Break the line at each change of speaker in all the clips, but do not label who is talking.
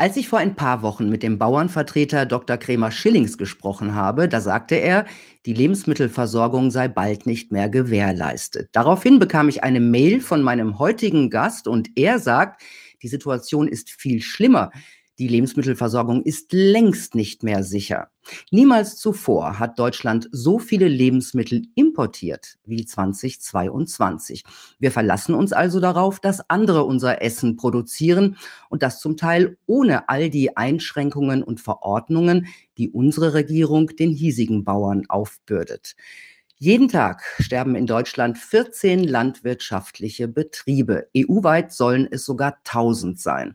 Als ich vor ein paar Wochen mit dem Bauernvertreter Dr. Kremer Schillings gesprochen habe, da sagte er, die Lebensmittelversorgung sei bald nicht mehr gewährleistet. Daraufhin bekam ich eine Mail von meinem heutigen Gast und er sagt, die Situation ist viel schlimmer. Die Lebensmittelversorgung ist längst nicht mehr sicher. Niemals zuvor hat Deutschland so viele Lebensmittel importiert wie 2022. Wir verlassen uns also darauf, dass andere unser Essen produzieren und das zum Teil ohne all die Einschränkungen und Verordnungen, die unsere Regierung den hiesigen Bauern aufbürdet. Jeden Tag sterben in Deutschland 14 landwirtschaftliche Betriebe. EU-weit sollen es sogar 1000 sein.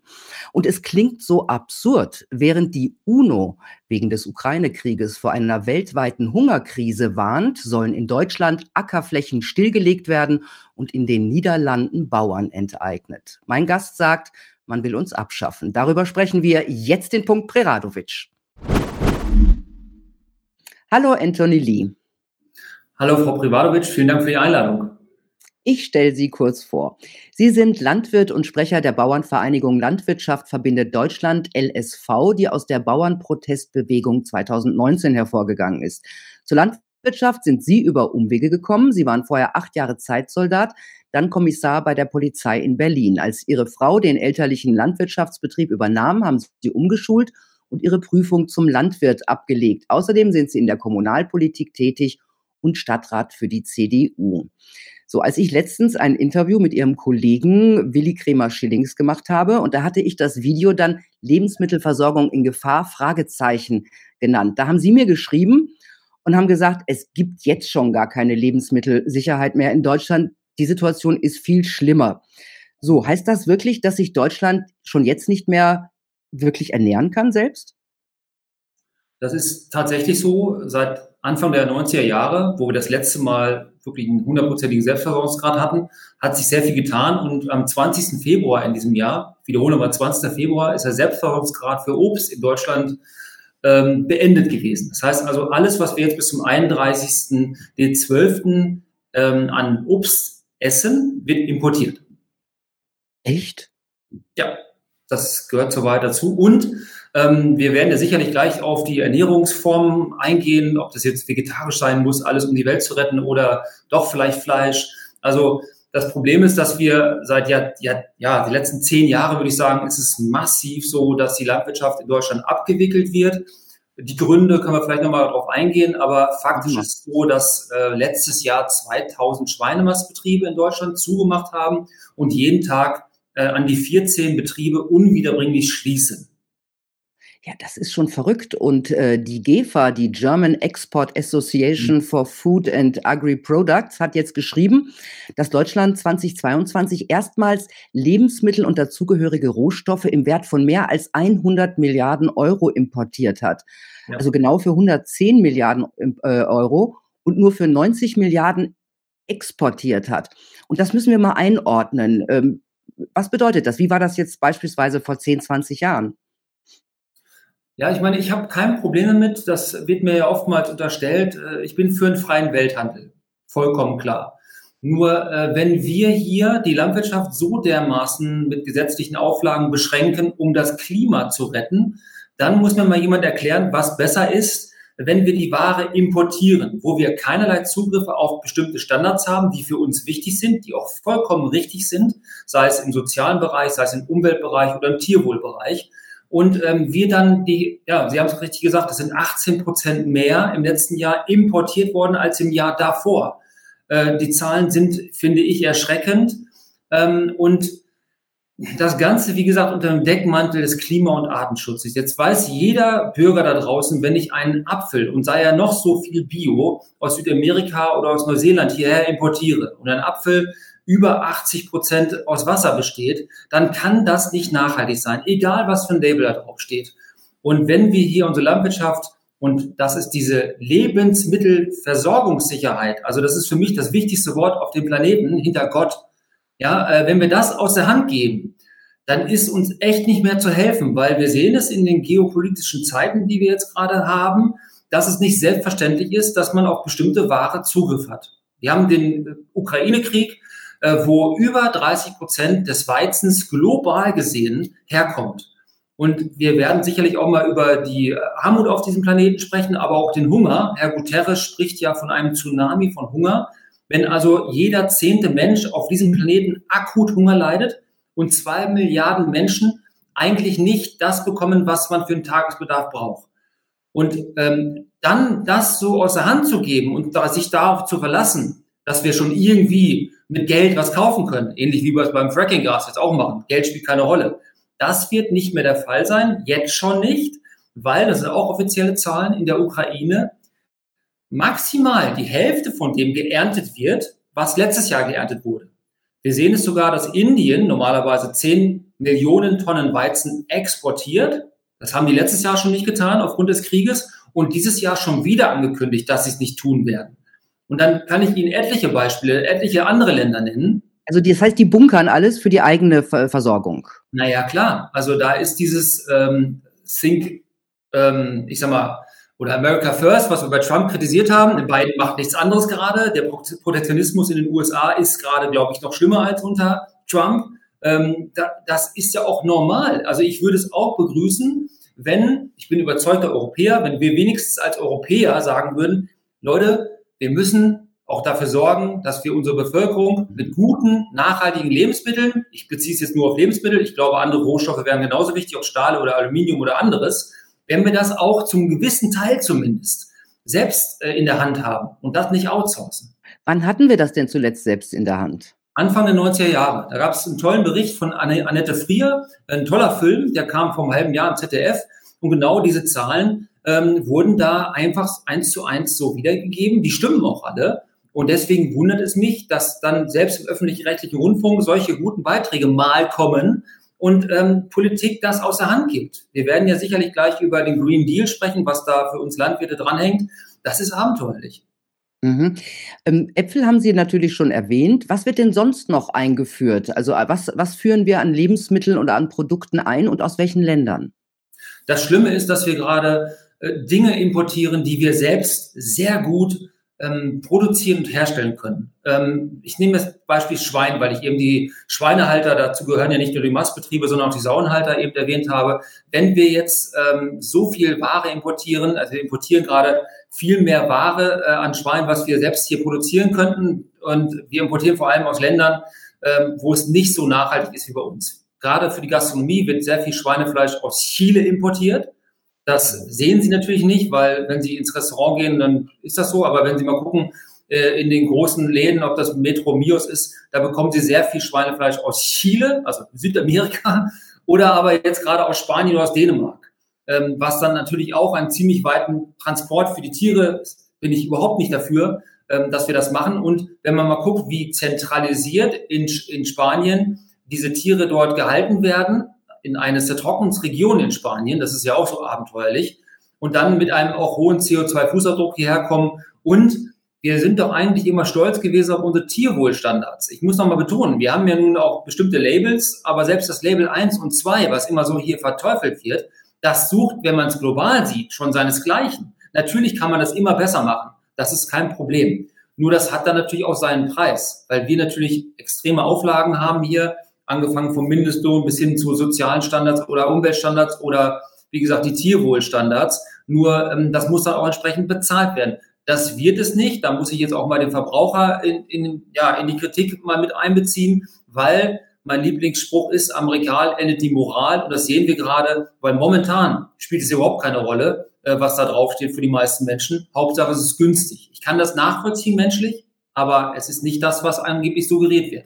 Und es klingt so absurd, während die UNO wegen des Ukraine-Krieges vor einer weltweiten Hungerkrise warnt, sollen in Deutschland Ackerflächen stillgelegt werden und in den Niederlanden Bauern enteignet. Mein Gast sagt, man will uns abschaffen. Darüber sprechen wir jetzt in Punkt Preradovic. Hallo Anthony Lee.
Hallo Frau Privadovic, vielen Dank für die Einladung.
Ich stelle Sie kurz vor. Sie sind Landwirt und Sprecher der Bauernvereinigung Landwirtschaft verbindet Deutschland LSV, die aus der Bauernprotestbewegung 2019 hervorgegangen ist. Zur Landwirtschaft sind Sie über Umwege gekommen. Sie waren vorher acht Jahre Zeitsoldat, dann Kommissar bei der Polizei in Berlin. Als Ihre Frau den elterlichen Landwirtschaftsbetrieb übernahm, haben Sie umgeschult und Ihre Prüfung zum Landwirt abgelegt. Außerdem sind Sie in der Kommunalpolitik tätig und Stadtrat für die CDU. So, als ich letztens ein Interview mit ihrem Kollegen Willi Kremer Schillings gemacht habe, und da hatte ich das Video dann Lebensmittelversorgung in Gefahr, Fragezeichen genannt. Da haben Sie mir geschrieben und haben gesagt, es gibt jetzt schon gar keine Lebensmittelsicherheit mehr in Deutschland. Die Situation ist viel schlimmer. So, heißt das wirklich, dass sich Deutschland schon jetzt nicht mehr wirklich ernähren kann selbst?
Das ist tatsächlich so. Seit Anfang der 90er Jahre, wo wir das letzte Mal wirklich einen hundertprozentigen Selbstversorgungsgrad hatten, hat sich sehr viel getan. Und am 20. Februar in diesem Jahr, wiederhole mal, 20. Februar, ist der Selbstversorgungsgrad für Obst in Deutschland ähm, beendet gewesen. Das heißt also, alles, was wir jetzt bis zum 31.12. Ähm, an Obst essen, wird importiert.
Echt?
Ja, das gehört soweit dazu. Und ähm, wir werden ja sicherlich gleich auf die Ernährungsformen eingehen, ob das jetzt vegetarisch sein muss, alles um die Welt zu retten oder doch vielleicht Fleisch. Also das Problem ist, dass wir seit ja, ja, ja, die letzten zehn Jahre, würde ich sagen, ist es massiv so, dass die Landwirtschaft in Deutschland abgewickelt wird. Die Gründe können wir vielleicht nochmal darauf eingehen, aber faktisch mhm. ist es so, dass äh, letztes Jahr 2000 Schweinemastbetriebe in Deutschland zugemacht haben und jeden Tag äh, an die 14 Betriebe unwiederbringlich schließen.
Ja, das ist schon verrückt. Und äh, die GEFA, die German Export Association mhm. for Food and Agri Products, hat jetzt geschrieben, dass Deutschland 2022 erstmals Lebensmittel und dazugehörige Rohstoffe im Wert von mehr als 100 Milliarden Euro importiert hat. Ja. Also genau für 110 Milliarden äh, Euro und nur für 90 Milliarden exportiert hat. Und das müssen wir mal einordnen. Ähm, was bedeutet das? Wie war das jetzt beispielsweise vor 10, 20 Jahren?
Ja, ich meine, ich habe kein Problem damit. Das wird mir ja oftmals unterstellt. Äh, ich bin für einen freien Welthandel. Vollkommen klar. Nur äh, wenn wir hier die Landwirtschaft so dermaßen mit gesetzlichen Auflagen beschränken, um das Klima zu retten, dann muss mir mal jemand erklären, was besser ist, wenn wir die Ware importieren, wo wir keinerlei Zugriffe auf bestimmte Standards haben, die für uns wichtig sind, die auch vollkommen richtig sind, sei es im sozialen Bereich, sei es im Umweltbereich oder im Tierwohlbereich. Und ähm, wir dann die, ja, Sie haben es richtig gesagt, das sind 18 Prozent mehr im letzten Jahr importiert worden als im Jahr davor. Äh, die Zahlen sind, finde ich, erschreckend. Ähm, und das Ganze, wie gesagt, unter dem Deckmantel des Klima- und Artenschutzes. Jetzt weiß jeder Bürger da draußen, wenn ich einen Apfel und sei ja noch so viel Bio aus Südamerika oder aus Neuseeland hierher importiere und ein Apfel über 80 Prozent aus Wasser besteht, dann kann das nicht nachhaltig sein, egal was für ein Label da drauf steht. Und wenn wir hier unsere Landwirtschaft und das ist diese Lebensmittelversorgungssicherheit, also das ist für mich das wichtigste Wort auf dem Planeten hinter Gott. Ja, äh, wenn wir das aus der Hand geben, dann ist uns echt nicht mehr zu helfen, weil wir sehen es in den geopolitischen Zeiten, die wir jetzt gerade haben, dass es nicht selbstverständlich ist, dass man auf bestimmte Ware Zugriff hat. Wir haben den äh, Ukraine-Krieg, wo über 30 Prozent des Weizens global gesehen herkommt. Und wir werden sicherlich auch mal über die Armut auf diesem Planeten sprechen, aber auch den Hunger. Herr Guterres spricht ja von einem Tsunami von Hunger. Wenn also jeder zehnte Mensch auf diesem Planeten akut Hunger leidet und zwei Milliarden Menschen eigentlich nicht das bekommen, was man für den Tagesbedarf braucht. Und ähm, dann das so aus der Hand zu geben und da, sich darauf zu verlassen, dass wir schon irgendwie mit Geld was kaufen können, ähnlich wie wir es beim Fracking-Gas jetzt auch machen. Geld spielt keine Rolle. Das wird nicht mehr der Fall sein, jetzt schon nicht, weil, das sind auch offizielle Zahlen, in der Ukraine maximal die Hälfte von dem geerntet wird, was letztes Jahr geerntet wurde. Wir sehen es sogar, dass Indien normalerweise 10 Millionen Tonnen Weizen exportiert. Das haben die letztes Jahr schon nicht getan aufgrund des Krieges und dieses Jahr schon wieder angekündigt, dass sie es nicht tun werden. Und dann kann ich Ihnen etliche Beispiele, etliche andere Länder nennen.
Also das heißt, die bunkern alles für die eigene Versorgung.
Naja, klar. Also da ist dieses ähm, Think, ähm, ich sag mal, oder America First, was wir bei Trump kritisiert haben. Biden macht nichts anderes gerade. Der Protektionismus in den USA ist gerade, glaube ich, noch schlimmer als unter Trump. Ähm, da, das ist ja auch normal. Also ich würde es auch begrüßen, wenn, ich bin überzeugter Europäer, wenn wir wenigstens als Europäer sagen würden, Leute, wir müssen auch dafür sorgen, dass wir unsere Bevölkerung mit guten, nachhaltigen Lebensmitteln, ich beziehe es jetzt nur auf Lebensmittel, ich glaube, andere Rohstoffe wären genauso wichtig, ob Stahl oder Aluminium oder anderes, wenn wir das auch zum gewissen Teil zumindest selbst äh, in der Hand haben und das nicht outsourcen.
Wann hatten wir das denn zuletzt selbst in der Hand?
Anfang der 90er Jahre. Da gab es einen tollen Bericht von Annette Frier, ein toller Film, der kam vor einem halben Jahr im ZDF. Und genau diese Zahlen ähm, wurden da einfach eins zu eins so wiedergegeben. Die stimmen auch alle. Und deswegen wundert es mich, dass dann selbst im öffentlich-rechtlichen Rundfunk solche guten Beiträge mal kommen und ähm, Politik das aus der Hand gibt. Wir werden ja sicherlich gleich über den Green Deal sprechen, was da für uns Landwirte dranhängt. Das ist abenteuerlich.
Mhm. Ähm, Äpfel haben Sie natürlich schon erwähnt. Was wird denn sonst noch eingeführt? Also äh, was, was führen wir an Lebensmitteln oder an Produkten ein und aus welchen Ländern?
Das Schlimme ist, dass wir gerade Dinge importieren, die wir selbst sehr gut ähm, produzieren und herstellen können. Ähm, ich nehme das Beispiel Schwein, weil ich eben die Schweinehalter, dazu gehören ja nicht nur die Mastbetriebe, sondern auch die Sauenhalter eben erwähnt habe. Wenn wir jetzt ähm, so viel Ware importieren, also wir importieren gerade viel mehr Ware äh, an Schwein, was wir selbst hier produzieren könnten und wir importieren vor allem aus Ländern, ähm, wo es nicht so nachhaltig ist wie bei uns. Gerade für die Gastronomie wird sehr viel Schweinefleisch aus Chile importiert das sehen Sie natürlich nicht, weil wenn Sie ins Restaurant gehen, dann ist das so. Aber wenn Sie mal gucken, äh, in den großen Läden, ob das Metro Mios ist, da bekommen Sie sehr viel Schweinefleisch aus Chile, also Südamerika, oder aber jetzt gerade aus Spanien oder aus Dänemark. Ähm, was dann natürlich auch einen ziemlich weiten Transport für die Tiere, bin ich überhaupt nicht dafür, ähm, dass wir das machen. Und wenn man mal guckt, wie zentralisiert in, in Spanien diese Tiere dort gehalten werden, in eines der trockensten Regionen in Spanien, das ist ja auch so abenteuerlich, und dann mit einem auch hohen CO2-Fußabdruck hierher kommen. Und wir sind doch eigentlich immer stolz gewesen auf unsere Tierwohlstandards. Ich muss nochmal betonen, wir haben ja nun auch bestimmte Labels, aber selbst das Label 1 und 2, was immer so hier verteufelt wird, das sucht, wenn man es global sieht, schon seinesgleichen. Natürlich kann man das immer besser machen. Das ist kein Problem. Nur das hat dann natürlich auch seinen Preis, weil wir natürlich extreme Auflagen haben hier angefangen vom Mindestlohn bis hin zu sozialen Standards oder Umweltstandards oder wie gesagt die Tierwohlstandards. Nur ähm, das muss dann auch entsprechend bezahlt werden. Das wird es nicht. Da muss ich jetzt auch mal den Verbraucher in, in, ja, in die Kritik mal mit einbeziehen, weil mein Lieblingsspruch ist, am Regal endet die Moral. Und das sehen wir gerade, weil momentan spielt es überhaupt keine Rolle, äh, was da draufsteht für die meisten Menschen. Hauptsache, es ist günstig. Ich kann das nachvollziehen menschlich, aber es ist nicht das, was angeblich suggeriert wird.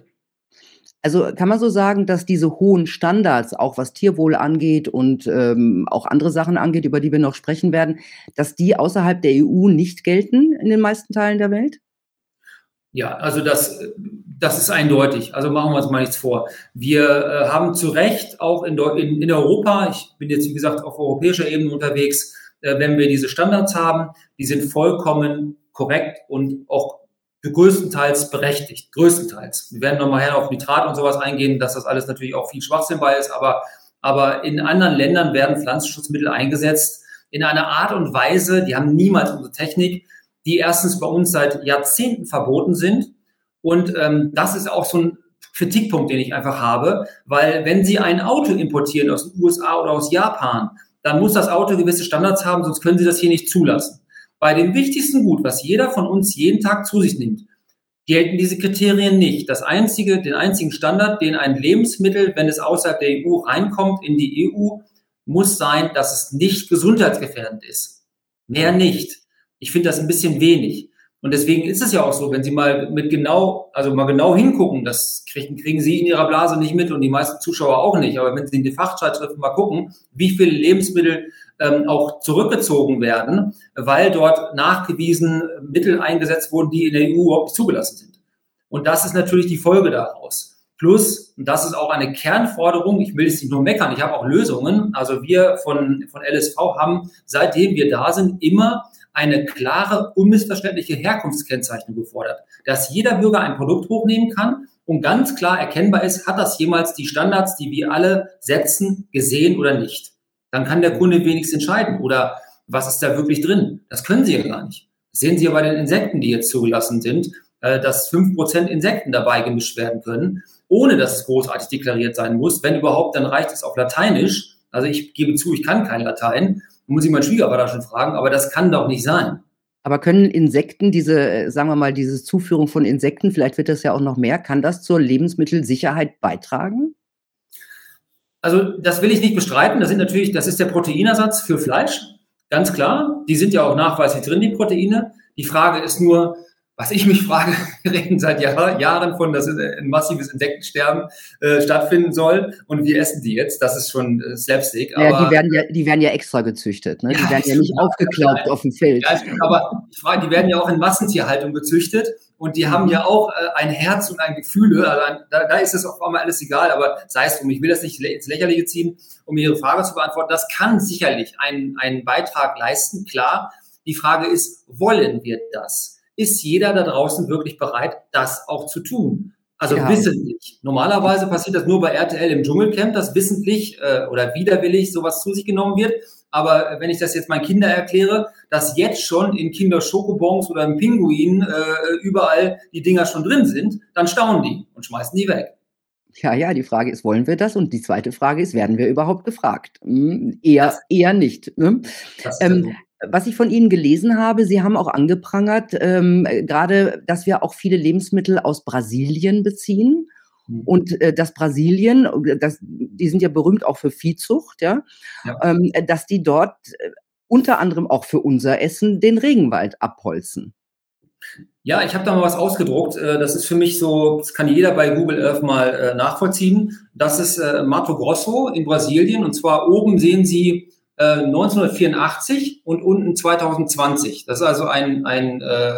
Also kann man so sagen, dass diese hohen Standards, auch was Tierwohl angeht und ähm, auch andere Sachen angeht, über die wir noch sprechen werden, dass die außerhalb der EU nicht gelten in den meisten Teilen der Welt?
Ja, also das, das ist eindeutig. Also machen wir uns mal nichts vor. Wir äh, haben zu Recht auch in, in, in Europa, ich bin jetzt wie gesagt auf europäischer Ebene unterwegs, äh, wenn wir diese Standards haben, die sind vollkommen korrekt und auch größtenteils berechtigt, größtenteils. Wir werden nochmal her auf Nitrat und sowas eingehen, dass das alles natürlich auch viel Schwachsinn bei ist, aber, aber in anderen Ländern werden Pflanzenschutzmittel eingesetzt in einer Art und Weise, die haben niemals unsere Technik, die erstens bei uns seit Jahrzehnten verboten sind und ähm, das ist auch so ein Kritikpunkt, den ich einfach habe, weil wenn Sie ein Auto importieren aus den USA oder aus Japan, dann muss das Auto gewisse Standards haben, sonst können Sie das hier nicht zulassen. Bei dem wichtigsten Gut, was jeder von uns jeden Tag zu sich nimmt, gelten diese Kriterien nicht. Das einzige, den einzigen Standard, den ein Lebensmittel, wenn es außerhalb der EU reinkommt, in die EU, muss sein, dass es nicht gesundheitsgefährdend ist. Mehr nicht. Ich finde das ein bisschen wenig. Und deswegen ist es ja auch so, wenn Sie mal mit genau, also mal genau hingucken, das kriegen, kriegen Sie in Ihrer Blase nicht mit und die meisten Zuschauer auch nicht. Aber wenn Sie in die Fachzeitschriften mal gucken, wie viele Lebensmittel ähm, auch zurückgezogen werden, weil dort nachgewiesen Mittel eingesetzt wurden, die in der EU überhaupt nicht zugelassen sind. Und das ist natürlich die Folge daraus. Plus, und das ist auch eine Kernforderung, ich will es nicht nur meckern, ich habe auch Lösungen. Also wir von, von LSV haben, seitdem wir da sind, immer eine klare, unmissverständliche Herkunftskennzeichnung gefordert, dass jeder Bürger ein Produkt hochnehmen kann und ganz klar erkennbar ist, hat das jemals die Standards, die wir alle setzen, gesehen oder nicht. Dann kann der Kunde wenigstens entscheiden oder was ist da wirklich drin. Das können Sie ja gar nicht. Das sehen Sie ja bei den Insekten, die jetzt zugelassen sind, äh, dass fünf Prozent Insekten dabei gemischt werden können, ohne dass es großartig deklariert sein muss. Wenn überhaupt, dann reicht es auf Lateinisch. Also ich gebe zu, ich kann kein Latein muss ich meinen Schwiegervater schon fragen, aber das kann doch nicht sein.
Aber können Insekten, diese, äh, sagen wir mal, diese Zuführung von Insekten, vielleicht wird das ja auch noch mehr, kann das zur Lebensmittelsicherheit beitragen?
Also, das will ich nicht bestreiten. Das sind natürlich, das ist der Proteinersatz für Fleisch. Ganz klar. Die sind ja auch nachweislich drin, die Proteine. Die Frage ist nur, was ich mich frage, wir reden seit Jahr, Jahren von, dass ein massives Insektensterben äh, stattfinden soll und wir essen die jetzt. Das ist schon äh, Slapstick.
Aber, ja, die werden ja, die werden ja extra gezüchtet. Ne? Die ja, werden ja nicht aufgeklaubt auf dem Feld.
Ja, aber ich frage, die werden ja auch in Massentierhaltung gezüchtet und die haben ja auch äh, ein Herz und ein Gefühle. Also ein, da, da ist es auf einmal alles egal, aber sei es drum. Ich will das nicht ins Lächerliche ziehen, um Ihre Frage zu beantworten. Das kann sicherlich einen, einen Beitrag leisten, klar. Die Frage ist, wollen wir das? ist jeder da draußen wirklich bereit, das auch zu tun? Also ja. wissentlich. Normalerweise passiert das nur bei RTL im Dschungelcamp, dass wissentlich äh, oder widerwillig sowas zu sich genommen wird. Aber wenn ich das jetzt meinen Kindern erkläre, dass jetzt schon in Kinder Schokobons oder im Pinguin äh, überall die Dinger schon drin sind, dann staunen die und schmeißen die weg.
Ja, ja, die Frage ist, wollen wir das? Und die zweite Frage ist, werden wir überhaupt gefragt? Hm, eher, eher nicht. Ne? Ähm, was ich von Ihnen gelesen habe, Sie haben auch angeprangert, ähm, gerade, dass wir auch viele Lebensmittel aus Brasilien beziehen. Mhm. Und äh, dass Brasilien, das, die sind ja berühmt auch für Viehzucht, ja, ja. Ähm, dass die dort äh, unter anderem auch für unser Essen den Regenwald abholzen.
Ja, ich habe da mal was ausgedruckt. Äh, das ist für mich so, das kann jeder bei Google Earth mal äh, nachvollziehen. Das ist äh, Mato Grosso in Brasilien. Und zwar oben sehen Sie 1984 und unten 2020. Das ist also ein, ein äh,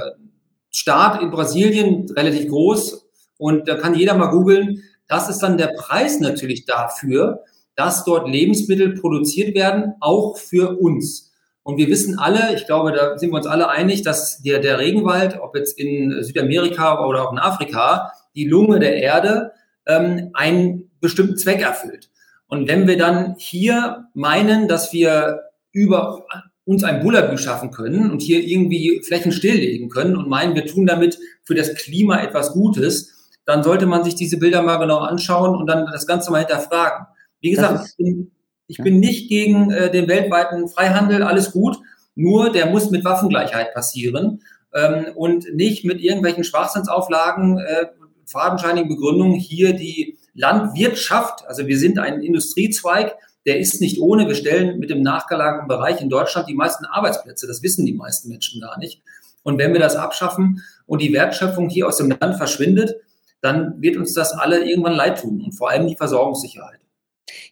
Staat in Brasilien, relativ groß. Und da kann jeder mal googeln. Das ist dann der Preis natürlich dafür, dass dort Lebensmittel produziert werden, auch für uns. Und wir wissen alle, ich glaube, da sind wir uns alle einig, dass der, der Regenwald, ob jetzt in Südamerika oder auch in Afrika, die Lunge der Erde, ähm, einen bestimmten Zweck erfüllt. Und wenn wir dann hier meinen, dass wir über uns ein Bullabü schaffen können und hier irgendwie Flächen stilllegen können und meinen, wir tun damit für das Klima etwas Gutes, dann sollte man sich diese Bilder mal genau anschauen und dann das Ganze mal hinterfragen. Wie gesagt, ich bin, ich bin nicht gegen äh, den weltweiten Freihandel, alles gut, nur der muss mit Waffengleichheit passieren ähm, und nicht mit irgendwelchen Schwachsinnsauflagen, äh, fadenscheinigen Begründungen hier die Landwirtschaft, also wir sind ein Industriezweig, der ist nicht ohne. Wir stellen mit dem nachgelagerten Bereich in Deutschland die meisten Arbeitsplätze. Das wissen die meisten Menschen gar nicht. Und wenn wir das abschaffen und die Wertschöpfung hier aus dem Land verschwindet, dann wird uns das alle irgendwann leid tun und vor allem die Versorgungssicherheit.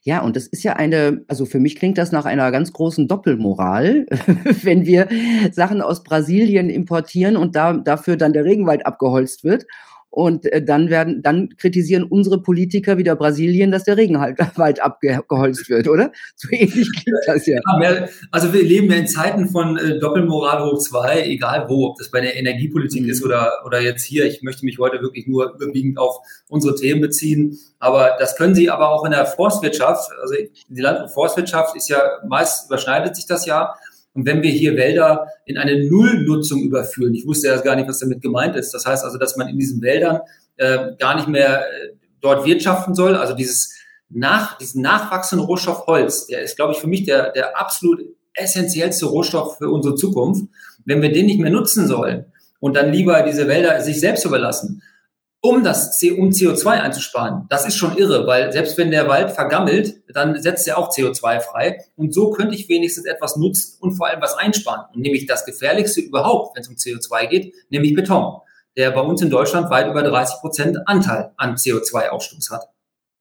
Ja, und das ist ja eine, also für mich klingt das nach einer ganz großen Doppelmoral, wenn wir Sachen aus Brasilien importieren und da, dafür dann der Regenwald abgeholzt wird und äh, dann werden, dann kritisieren unsere Politiker wieder Brasilien, dass der Regenwald abgeholzt wird, oder? So ähnlich klingt das ja.
ja also wir leben ja in Zeiten von äh, Doppelmoral hoch zwei, egal wo, ob das bei der Energiepolitik mhm. ist oder, oder jetzt hier. Ich möchte mich heute wirklich nur überwiegend auf unsere Themen beziehen. Aber das können Sie aber auch in der Forstwirtschaft. Also die Land- und Forstwirtschaft ist ja meist überschneidet sich das ja. Und wenn wir hier Wälder in eine Nullnutzung überführen, ich wusste ja gar nicht, was damit gemeint ist. Das heißt also, dass man in diesen Wäldern äh, gar nicht mehr äh, dort wirtschaften soll, also dieses nach, diesen nachwachsenden Rohstoff Holz, der ist, glaube ich, für mich der, der absolut essentiellste Rohstoff für unsere Zukunft. Wenn wir den nicht mehr nutzen sollen und dann lieber diese Wälder sich selbst überlassen, um das um CO2 einzusparen. Das ist schon irre, weil selbst wenn der Wald vergammelt, dann setzt er auch CO2 frei. Und so könnte ich wenigstens etwas nutzen und vor allem was einsparen. Und nämlich das Gefährlichste überhaupt, wenn es um CO2 geht, nämlich Beton, der bei uns in Deutschland weit über 30 Prozent Anteil an CO2-Ausstoß hat.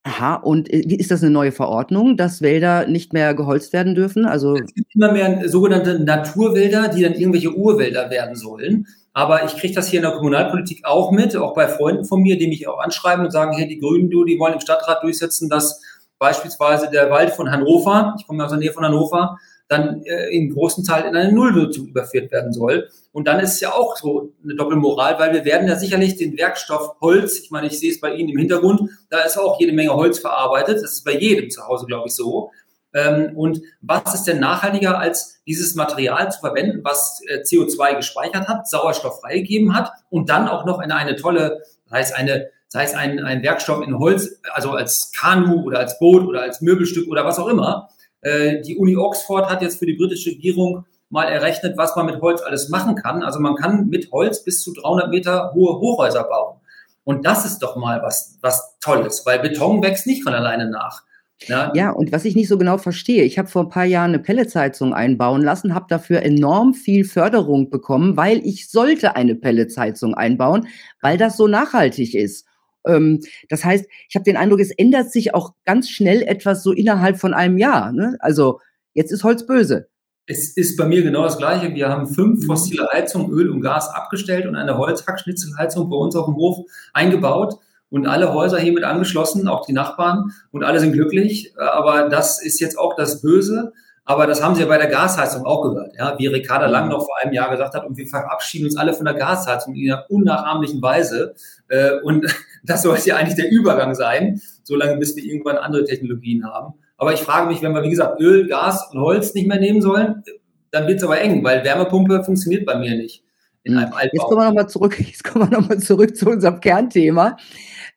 Aha, und äh, ist das eine neue Verordnung, dass Wälder nicht mehr geholzt werden dürfen?
Also es gibt immer mehr sogenannte Naturwälder, die dann irgendwelche Urwälder werden sollen. Aber ich kriege das hier in der Kommunalpolitik auch mit, auch bei Freunden von mir, die mich auch anschreiben und sagen, hey, die Grünen, du, die wollen im Stadtrat durchsetzen, dass beispielsweise der Wald von Hannover, ich komme aus der Nähe von Hannover, dann äh, in großen Teil in eine Nullnutzung überführt werden soll. Und dann ist es ja auch so eine Doppelmoral, weil wir werden ja sicherlich den Werkstoff Holz, ich meine, ich sehe es bei Ihnen im Hintergrund, da ist auch jede Menge Holz verarbeitet. Das ist bei jedem zu Hause, glaube ich, so. Ähm, und was ist denn nachhaltiger, als dieses Material zu verwenden, was äh, CO2 gespeichert hat, Sauerstoff freigegeben hat und dann auch noch in eine tolle, das heißt eine sei es ein, ein Werkstoff in Holz, also als Kanu oder als Boot oder als Möbelstück oder was auch immer, äh, die Uni Oxford hat jetzt für die britische Regierung mal errechnet, was man mit Holz alles machen kann. Also man kann mit Holz bis zu 300 Meter hohe Hochhäuser bauen. Und das ist doch mal was, was Tolles, weil Beton wächst nicht von alleine nach.
Ja. ja, und was ich nicht so genau verstehe, ich habe vor ein paar Jahren eine Pelletsheizung einbauen lassen, habe dafür enorm viel Förderung bekommen, weil ich sollte eine Pelletsheizung einbauen, weil das so nachhaltig ist. Ähm, das heißt, ich habe den Eindruck, es ändert sich auch ganz schnell etwas so innerhalb von einem Jahr. Ne? Also jetzt ist Holz böse.
Es ist bei mir genau das Gleiche. Wir haben fünf mhm. fossile Heizungen, Öl und Gas abgestellt und eine Holzhackschnitzelheizung bei uns auf dem Hof eingebaut und alle Häuser hiermit angeschlossen, auch die Nachbarn und alle sind glücklich. Aber das ist jetzt auch das Böse. Aber das haben Sie ja bei der Gasheizung auch gehört, ja, wie Ricarda Lang noch vor einem Jahr gesagt hat, und wir verabschieden uns alle von der Gasheizung in einer unnachahmlichen Weise. Äh, und das sollte ja eigentlich der Übergang sein, solange bis wir irgendwann andere Technologien haben. Aber ich frage mich, wenn wir, wie gesagt, Öl, Gas und Holz nicht mehr nehmen sollen, dann wird es aber eng, weil Wärmepumpe funktioniert bei mir nicht.
In einem Altbau. Jetzt kommen wir nochmal zurück, jetzt kommen wir noch zurück zu unserem Kernthema,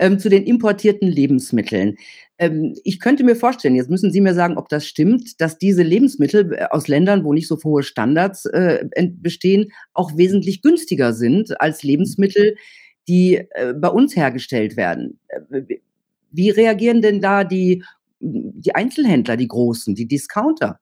ähm, zu den importierten Lebensmitteln. Ähm, ich könnte mir vorstellen, jetzt müssen Sie mir sagen, ob das stimmt, dass diese Lebensmittel äh, aus Ländern, wo nicht so hohe Standards äh, bestehen, auch wesentlich günstiger sind als Lebensmittel, die äh, bei uns hergestellt werden. Äh, wie reagieren denn da die, die Einzelhändler, die Großen, die Discounter?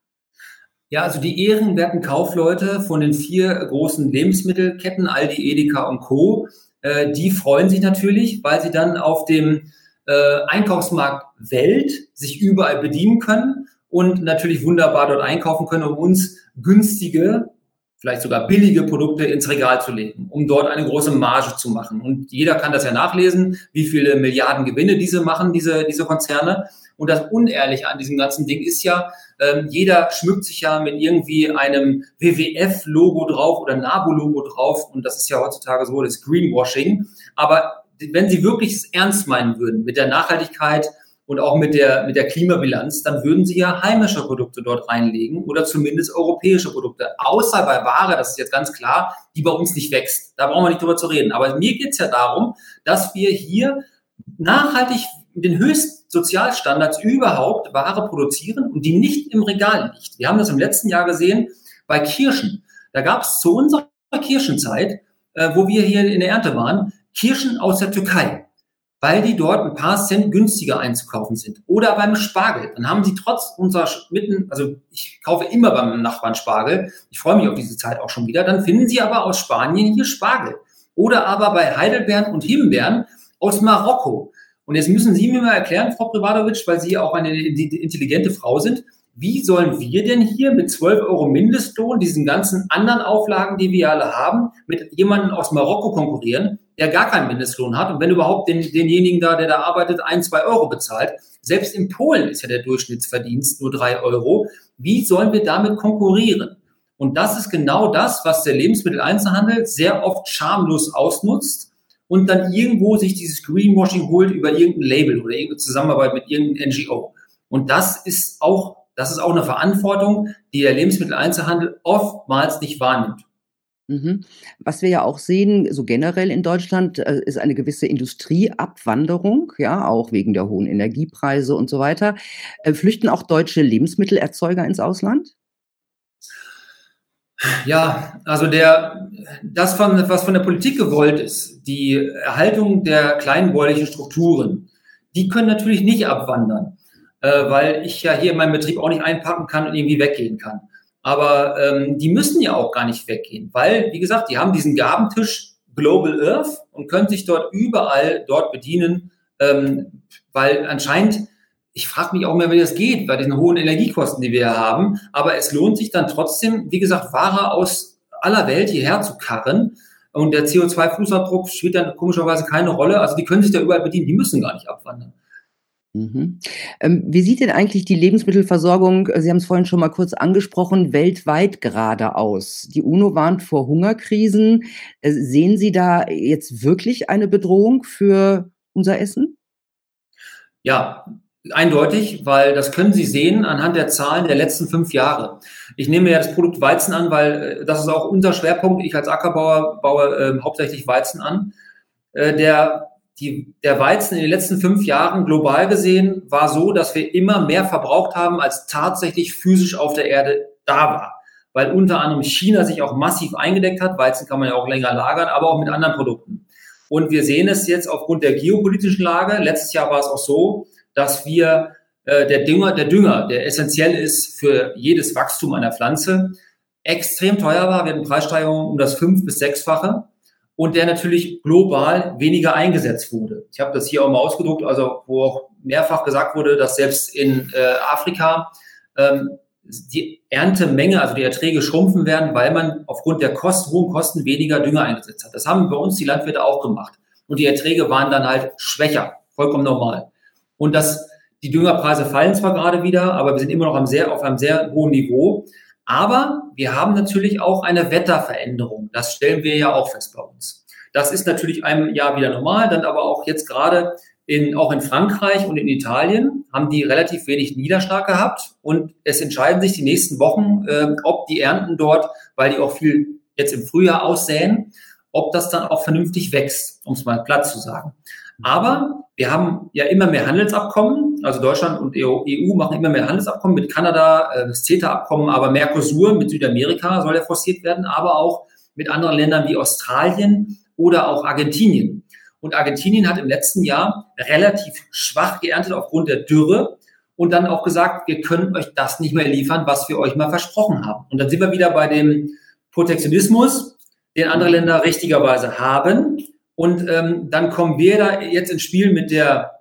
Ja, also die ehrenwerten Kaufleute von den vier großen Lebensmittelketten, Aldi, Edeka und Co., äh, die freuen sich natürlich, weil sie dann auf dem äh, Einkaufsmarkt Welt sich überall bedienen können und natürlich wunderbar dort einkaufen können, um uns günstige, vielleicht sogar billige Produkte ins Regal zu legen, um dort eine große Marge zu machen. Und jeder kann das ja nachlesen, wie viele Milliarden Gewinne diese machen, diese, diese Konzerne. Und das Unehrliche an diesem ganzen Ding ist ja, ähm, jeder schmückt sich ja mit irgendwie einem WWF-Logo drauf oder NABU-Logo drauf. Und das ist ja heutzutage so das Greenwashing. Aber wenn sie wirklich es ernst meinen würden mit der Nachhaltigkeit und auch mit der, mit der Klimabilanz, dann würden sie ja heimische Produkte dort reinlegen oder zumindest europäische Produkte. Außer bei Ware, das ist jetzt ganz klar, die bei uns nicht wächst. Da brauchen wir nicht drüber zu reden. Aber mir geht es ja darum, dass wir hier nachhaltig mit den höchsten Sozialstandards überhaupt Ware produzieren und die nicht im Regal liegt. Wir haben das im letzten Jahr gesehen bei Kirschen. Da gab es zu unserer Kirschenzeit, äh, wo wir hier in der Ernte waren, Kirschen aus der Türkei, weil die dort ein paar Cent günstiger einzukaufen sind. Oder beim Spargel. Dann haben sie trotz unserer mitten, also ich kaufe immer beim Nachbarn Spargel. Ich freue mich auf diese Zeit auch schon wieder. Dann finden sie aber aus Spanien hier Spargel. Oder aber bei Heidelbeeren und Himbeeren aus Marokko. Und jetzt müssen Sie mir mal erklären, Frau Privatovic, weil Sie auch eine intelligente Frau sind, wie sollen wir denn hier mit 12 Euro Mindestlohn, diesen ganzen anderen Auflagen, die wir alle haben, mit jemandem aus Marokko konkurrieren, der gar keinen Mindestlohn hat und wenn überhaupt den, denjenigen da, der da arbeitet, ein, zwei Euro bezahlt. Selbst in Polen ist ja der Durchschnittsverdienst nur drei Euro. Wie sollen wir damit konkurrieren? Und das ist genau das, was der Lebensmitteleinzelhandel sehr oft schamlos ausnutzt und dann irgendwo sich dieses Greenwashing holt über irgendein Label oder irgendeine Zusammenarbeit mit irgendeinem NGO. Und das ist auch, das ist auch eine Verantwortung, die der Lebensmitteleinzelhandel oftmals nicht wahrnimmt.
Mhm. Was wir ja auch sehen, so generell in Deutschland, äh, ist eine gewisse Industrieabwanderung, ja, auch wegen der hohen Energiepreise und so weiter. Äh, flüchten auch deutsche Lebensmittelerzeuger ins Ausland?
Ja, also der, das, von, was von der Politik gewollt ist, die Erhaltung der kleinbäuerlichen Strukturen, die können natürlich nicht abwandern, äh, weil ich ja hier in meinem Betrieb auch nicht einpacken kann und irgendwie weggehen kann. Aber ähm, die müssen ja auch gar nicht weggehen, weil, wie gesagt, die haben diesen Gabentisch Global Earth und können sich dort überall dort bedienen, ähm, weil anscheinend, ich frage mich auch mehr, wie das geht, bei den hohen Energiekosten, die wir haben, aber es lohnt sich dann trotzdem, wie gesagt, Ware aus aller Welt hierher zu karren. Und der CO2-Fußabdruck spielt dann komischerweise keine Rolle. Also die können sich da überall bedienen, die müssen gar nicht abwandern.
Mhm. Ähm, wie sieht denn eigentlich die Lebensmittelversorgung, äh, Sie haben es vorhin schon mal kurz angesprochen, weltweit gerade aus? Die UNO warnt vor Hungerkrisen. Äh, sehen Sie da jetzt wirklich eine Bedrohung für unser Essen?
Ja, eindeutig, weil das können Sie sehen anhand der Zahlen der letzten fünf Jahre. Ich nehme ja das Produkt Weizen an, weil äh, das ist auch unser Schwerpunkt. Ich als Ackerbauer baue äh, hauptsächlich Weizen an. Äh, der die, der Weizen in den letzten fünf Jahren global gesehen war so, dass wir immer mehr verbraucht haben, als tatsächlich physisch auf der Erde da war. Weil unter anderem China sich auch massiv eingedeckt hat. Weizen kann man ja auch länger lagern, aber auch mit anderen Produkten. Und wir sehen es jetzt aufgrund der geopolitischen Lage. Letztes Jahr war es auch so, dass wir äh, der Dünger, der Dünger, der essentiell ist für jedes Wachstum einer Pflanze, extrem teuer war. Wir hatten Preissteigerungen um das fünf- bis sechsfache und der natürlich global weniger eingesetzt wurde. Ich habe das hier auch mal ausgedruckt, also wo auch mehrfach gesagt wurde, dass selbst in äh, Afrika ähm, die Erntemenge, also die Erträge schrumpfen werden, weil man aufgrund der Kosten, hohen Kosten weniger Dünger eingesetzt hat. Das haben bei uns die Landwirte auch gemacht. Und die Erträge waren dann halt schwächer, vollkommen normal. Und das, die Düngerpreise fallen zwar gerade wieder, aber wir sind immer noch am sehr, auf einem sehr hohen Niveau. Aber wir haben natürlich auch eine Wetterveränderung. Das stellen wir ja auch fest bei uns. Das ist natürlich einem Jahr wieder normal, dann aber auch jetzt gerade in, auch in Frankreich und in Italien haben die relativ wenig Niederschlag gehabt und es entscheiden sich die nächsten Wochen, äh, ob die Ernten dort, weil die auch viel jetzt im Frühjahr aussäen, ob das dann auch vernünftig wächst, um es mal platt zu sagen. Aber wir haben ja immer mehr Handelsabkommen, also Deutschland und EU e machen immer mehr Handelsabkommen mit Kanada, äh, das CETA-Abkommen, aber Mercosur mit Südamerika soll ja forciert werden, aber auch mit anderen Ländern wie Australien oder auch Argentinien. Und Argentinien hat im letzten Jahr relativ schwach geerntet aufgrund der Dürre und dann auch gesagt, wir können euch das nicht mehr liefern, was wir euch mal versprochen haben. Und dann sind wir wieder bei dem Protektionismus, den andere Länder richtigerweise haben und ähm, dann kommen wir da jetzt ins Spiel mit der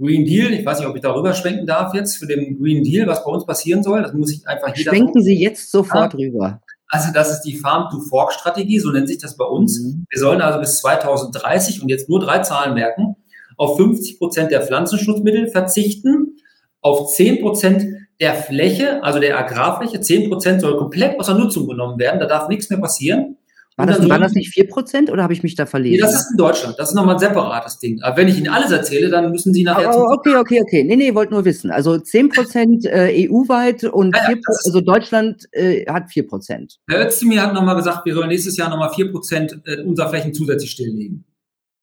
Green Deal. Ich weiß nicht, ob ich darüber schwenken darf jetzt für den Green Deal, was bei uns passieren soll. Das muss ich einfach
jeder. Schwenken Sie jetzt sofort ja. rüber.
Also das ist die Farm-to-Fork-Strategie, so nennt sich das bei uns. Mhm. Wir sollen also bis 2030 und jetzt nur drei Zahlen merken, auf 50 Prozent der Pflanzenschutzmittel verzichten, auf 10 Prozent der Fläche, also der Agrarfläche, 10 Prozent soll komplett außer Nutzung genommen werden, da darf nichts mehr passieren.
War das, waren das nicht 4% oder habe ich mich da verlesen? Nee,
das ist in Deutschland. Das ist nochmal ein separates Ding. Aber wenn ich Ihnen alles erzähle, dann müssen Sie nachher.
Oh, okay, okay, okay. Nee, nee, wollte nur wissen. Also 10% äh, EU-weit und ja, 4%, also Deutschland äh, hat 4%.
Herr Özdemir hat nochmal gesagt, wir sollen nächstes Jahr nochmal 4% äh, unserer Flächen zusätzlich stilllegen.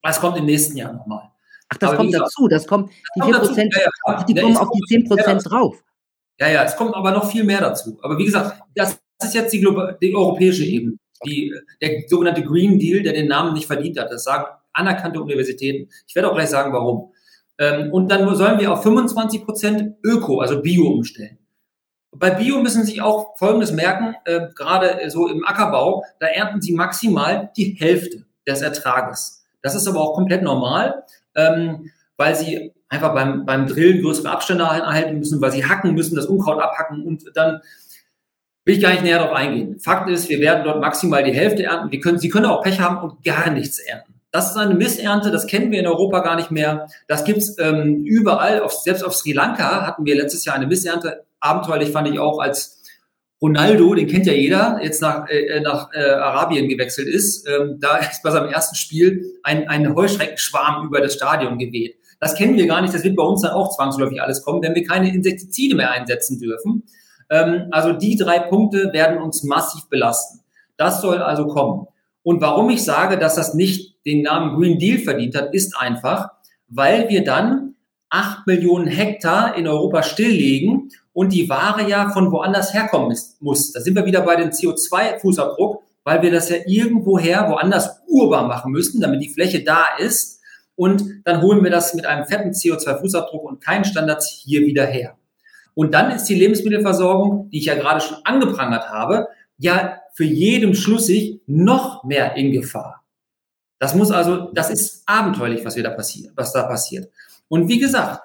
Das kommt im nächsten Jahr nochmal.
Ach, das Aber kommt gesagt, dazu. Das kommt, die 4%, dazu. Ja, ja, die kommen auf die 10% drauf.
Ja, ja, es kommt aber noch viel mehr dazu. Aber wie gesagt, das ist jetzt die, die europäische Ebene. Die, der sogenannte Green Deal, der den Namen nicht verdient hat. Das sagen anerkannte Universitäten. Ich werde auch gleich sagen, warum. Ähm, und dann sollen wir auf 25 Prozent Öko, also Bio umstellen. Bei Bio müssen Sie auch Folgendes merken, äh, gerade so im Ackerbau, da ernten Sie maximal die Hälfte des Ertrages. Das ist aber auch komplett normal, ähm, weil Sie einfach beim, beim Drillen größere Abstände erhalten müssen, weil Sie hacken müssen, das Unkraut abhacken und dann Will ich gar nicht näher darauf eingehen. Fakt ist, wir werden dort maximal die Hälfte ernten. Wir können, Sie können auch Pech haben und gar nichts ernten. Das ist eine Missernte, das kennen wir in Europa gar nicht mehr. Das gibt's ähm, überall, auf, selbst auf Sri Lanka hatten wir letztes Jahr eine Missernte. Abenteuerlich fand ich auch, als Ronaldo, den kennt ja jeder, jetzt nach, äh, äh nach äh, Arabien gewechselt ist. Ähm, da ist bei seinem ersten Spiel ein, ein Heuschreckenschwarm über das Stadion geweht. Das kennen wir gar nicht, das wird bei uns dann auch zwangsläufig alles kommen, wenn wir keine Insektizide mehr einsetzen dürfen. Ähm, also die drei Punkte werden uns massiv belasten. Das soll also kommen. Und warum ich sage, dass das nicht den Namen Green Deal verdient hat, ist einfach, weil wir dann acht Millionen Hektar in Europa stilllegen und die Ware ja von woanders herkommen muss. Da sind wir wieder bei dem CO2-Fußabdruck, weil wir das ja irgendwoher woanders urbar machen müssen, damit die Fläche da ist. Und dann holen wir das mit einem fetten CO2-Fußabdruck und keinen Standards hier wieder her. Und dann ist die Lebensmittelversorgung, die ich ja gerade schon angeprangert habe, ja für jedem schlüssig noch mehr in Gefahr. Das muss also, das ist abenteuerlich, was wir da passiert, was da passiert. Und wie gesagt,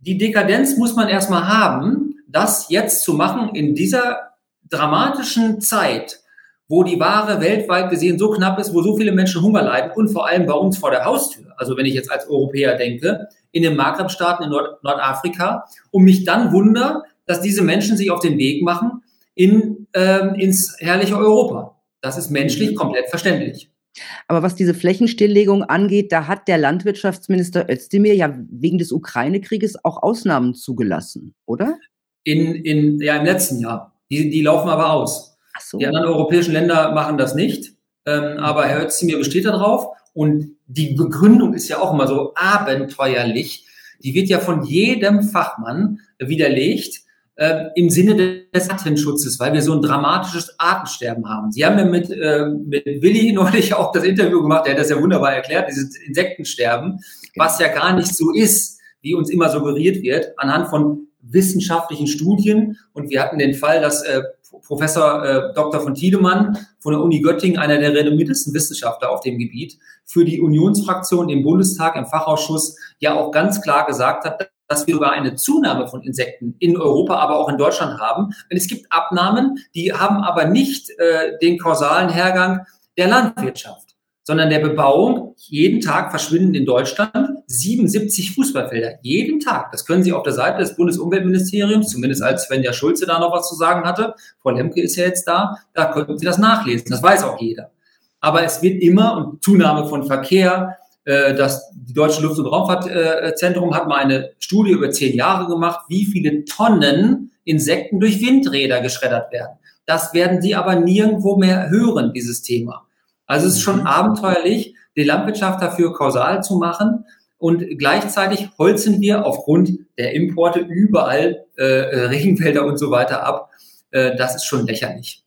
die Dekadenz muss man erstmal haben, das jetzt zu machen in dieser dramatischen Zeit, wo die Ware weltweit gesehen so knapp ist, wo so viele Menschen Hunger leiden und vor allem bei uns vor der Haustür. Also wenn ich jetzt als Europäer denke, in den Maghreb-Staaten in Nord Nordafrika und mich dann wundere, dass diese Menschen sich auf den Weg machen in, ähm, ins herrliche Europa. Das ist menschlich mhm. komplett verständlich.
Aber was diese Flächenstilllegung angeht, da hat der Landwirtschaftsminister Özdemir ja wegen des Ukraine-Krieges auch Ausnahmen zugelassen, oder?
In, in, ja, im letzten Jahr. Die, die laufen aber aus. So. Die anderen europäischen Länder machen das nicht. Ähm, aber Herr Özdemir besteht darauf. Und die Begründung ist ja auch immer so abenteuerlich. Die wird ja von jedem Fachmann widerlegt äh, im Sinne des Artenschutzes, weil wir so ein dramatisches Artensterben haben. Sie haben ja mit, äh, mit Willi neulich auch das Interview gemacht, der hat das ja wunderbar erklärt, dieses Insektensterben, was ja gar nicht so ist, wie uns immer suggeriert wird, anhand von wissenschaftlichen Studien. Und wir hatten den Fall, dass äh, Professor äh, Dr. von Tiedemann von der Uni Göttingen, einer der renommiertesten Wissenschaftler auf dem Gebiet, für die Unionsfraktion im Bundestag, im Fachausschuss ja auch ganz klar gesagt hat, dass wir sogar eine Zunahme von Insekten in Europa, aber auch in Deutschland haben. Und es gibt Abnahmen, die haben aber nicht äh, den kausalen Hergang der Landwirtschaft, sondern der Bebauung. Jeden Tag verschwinden in Deutschland 77 Fußballfelder. Jeden Tag. Das können Sie auf der Seite des Bundesumweltministeriums, zumindest als Svenja Schulze da noch was zu sagen hatte. Frau Lemke ist ja jetzt da. Da könnten Sie das nachlesen. Das weiß auch jeder. Aber es wird immer und Zunahme von Verkehr, äh, das die Deutsche Luft- und Raumfahrtzentrum hat mal eine Studie über zehn Jahre gemacht, wie viele Tonnen Insekten durch Windräder geschreddert werden. Das werden Sie aber nirgendwo mehr hören, dieses Thema. Also es ist schon mhm. abenteuerlich, die Landwirtschaft dafür kausal zu machen. Und gleichzeitig holzen wir aufgrund der Importe überall äh, äh Regenwälder und so weiter ab. Äh, das ist schon lächerlich.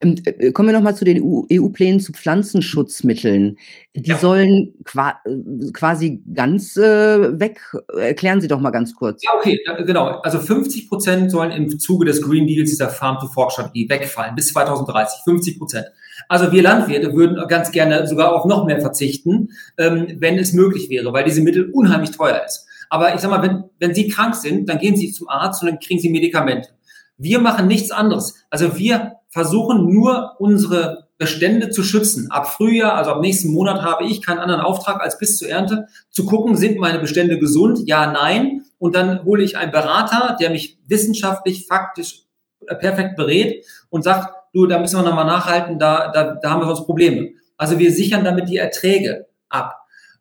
Ähm, äh, kommen wir noch mal zu den EU-Plänen zu Pflanzenschutzmitteln. Die ja. sollen qua äh, quasi ganz äh, weg. Erklären Sie doch mal ganz kurz.
Ja, okay, genau. Also 50 Prozent sollen im Zuge des Green Deals, dieser Farm-to-Fork-Strategie, wegfallen bis 2030. 50 Prozent. Also wir Landwirte würden ganz gerne sogar auf noch mehr verzichten, ähm, wenn es möglich wäre, weil diese Mittel unheimlich teuer ist. Aber ich sag mal, wenn, wenn Sie krank sind, dann gehen Sie zum Arzt und dann kriegen Sie Medikamente. Wir machen nichts anderes. Also wir versuchen nur unsere Bestände zu schützen. Ab Frühjahr, also ab nächsten Monat habe ich keinen anderen Auftrag als bis zur Ernte zu gucken, sind meine Bestände gesund? Ja, nein. Und dann hole ich einen Berater, der mich wissenschaftlich, faktisch äh, perfekt berät und sagt, du, da müssen wir nochmal nachhalten, da, da, da haben wir sonst Probleme. Also wir sichern damit die Erträge ab.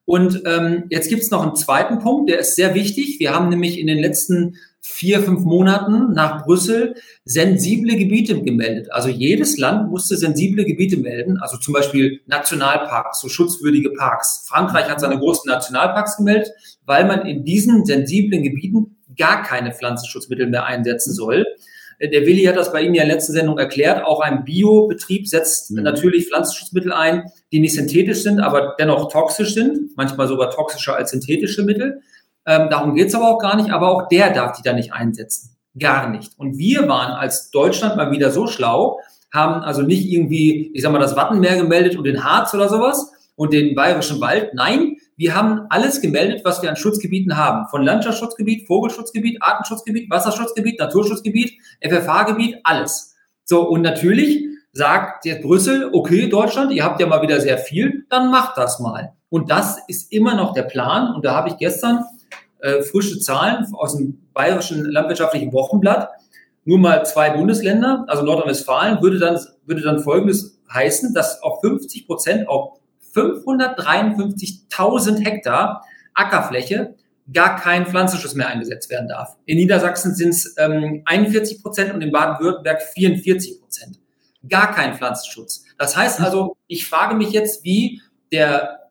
Und ähm, jetzt gibt es noch einen zweiten Punkt, der ist sehr wichtig. Wir haben nämlich in den letzten vier, fünf Monaten nach Brüssel sensible Gebiete gemeldet. Also jedes Land musste sensible Gebiete melden, also zum Beispiel Nationalparks, so schutzwürdige Parks. Frankreich hat seine großen Nationalparks gemeldet, weil man in diesen sensiblen Gebieten gar keine Pflanzenschutzmittel mehr einsetzen soll. Der Willi hat das bei Ihnen ja in der letzten Sendung erklärt. Auch ein Biobetrieb setzt mhm. natürlich Pflanzenschutzmittel ein, die nicht synthetisch sind, aber dennoch toxisch sind, manchmal sogar toxischer als synthetische Mittel. Ähm, darum geht's aber auch gar nicht, aber auch der darf die da nicht einsetzen. Gar nicht. Und wir waren als Deutschland mal wieder so schlau, haben also nicht irgendwie, ich sag mal, das Wattenmeer gemeldet und den Harz oder sowas und den bayerischen Wald. Nein, wir haben alles gemeldet, was wir an Schutzgebieten haben. Von Landschaftsschutzgebiet, Vogelschutzgebiet, Artenschutzgebiet, Wasserschutzgebiet, Naturschutzgebiet, FFH-Gebiet, alles. So, und natürlich sagt jetzt Brüssel, okay, Deutschland, ihr habt ja mal wieder sehr viel, dann macht das mal. Und das ist immer noch der Plan. Und da habe ich gestern äh, frische Zahlen aus dem Bayerischen Landwirtschaftlichen Wochenblatt. Nur mal zwei Bundesländer, also Nordrhein-Westfalen, würde dann, würde dann Folgendes heißen, dass auf 50 Prozent, auf 553.000 Hektar Ackerfläche gar kein Pflanzenschutz mehr eingesetzt werden darf. In Niedersachsen sind es ähm, 41 Prozent und in Baden-Württemberg 44 Prozent. gar keinen Pflanzenschutz. Das heißt also, ich frage mich jetzt, wie der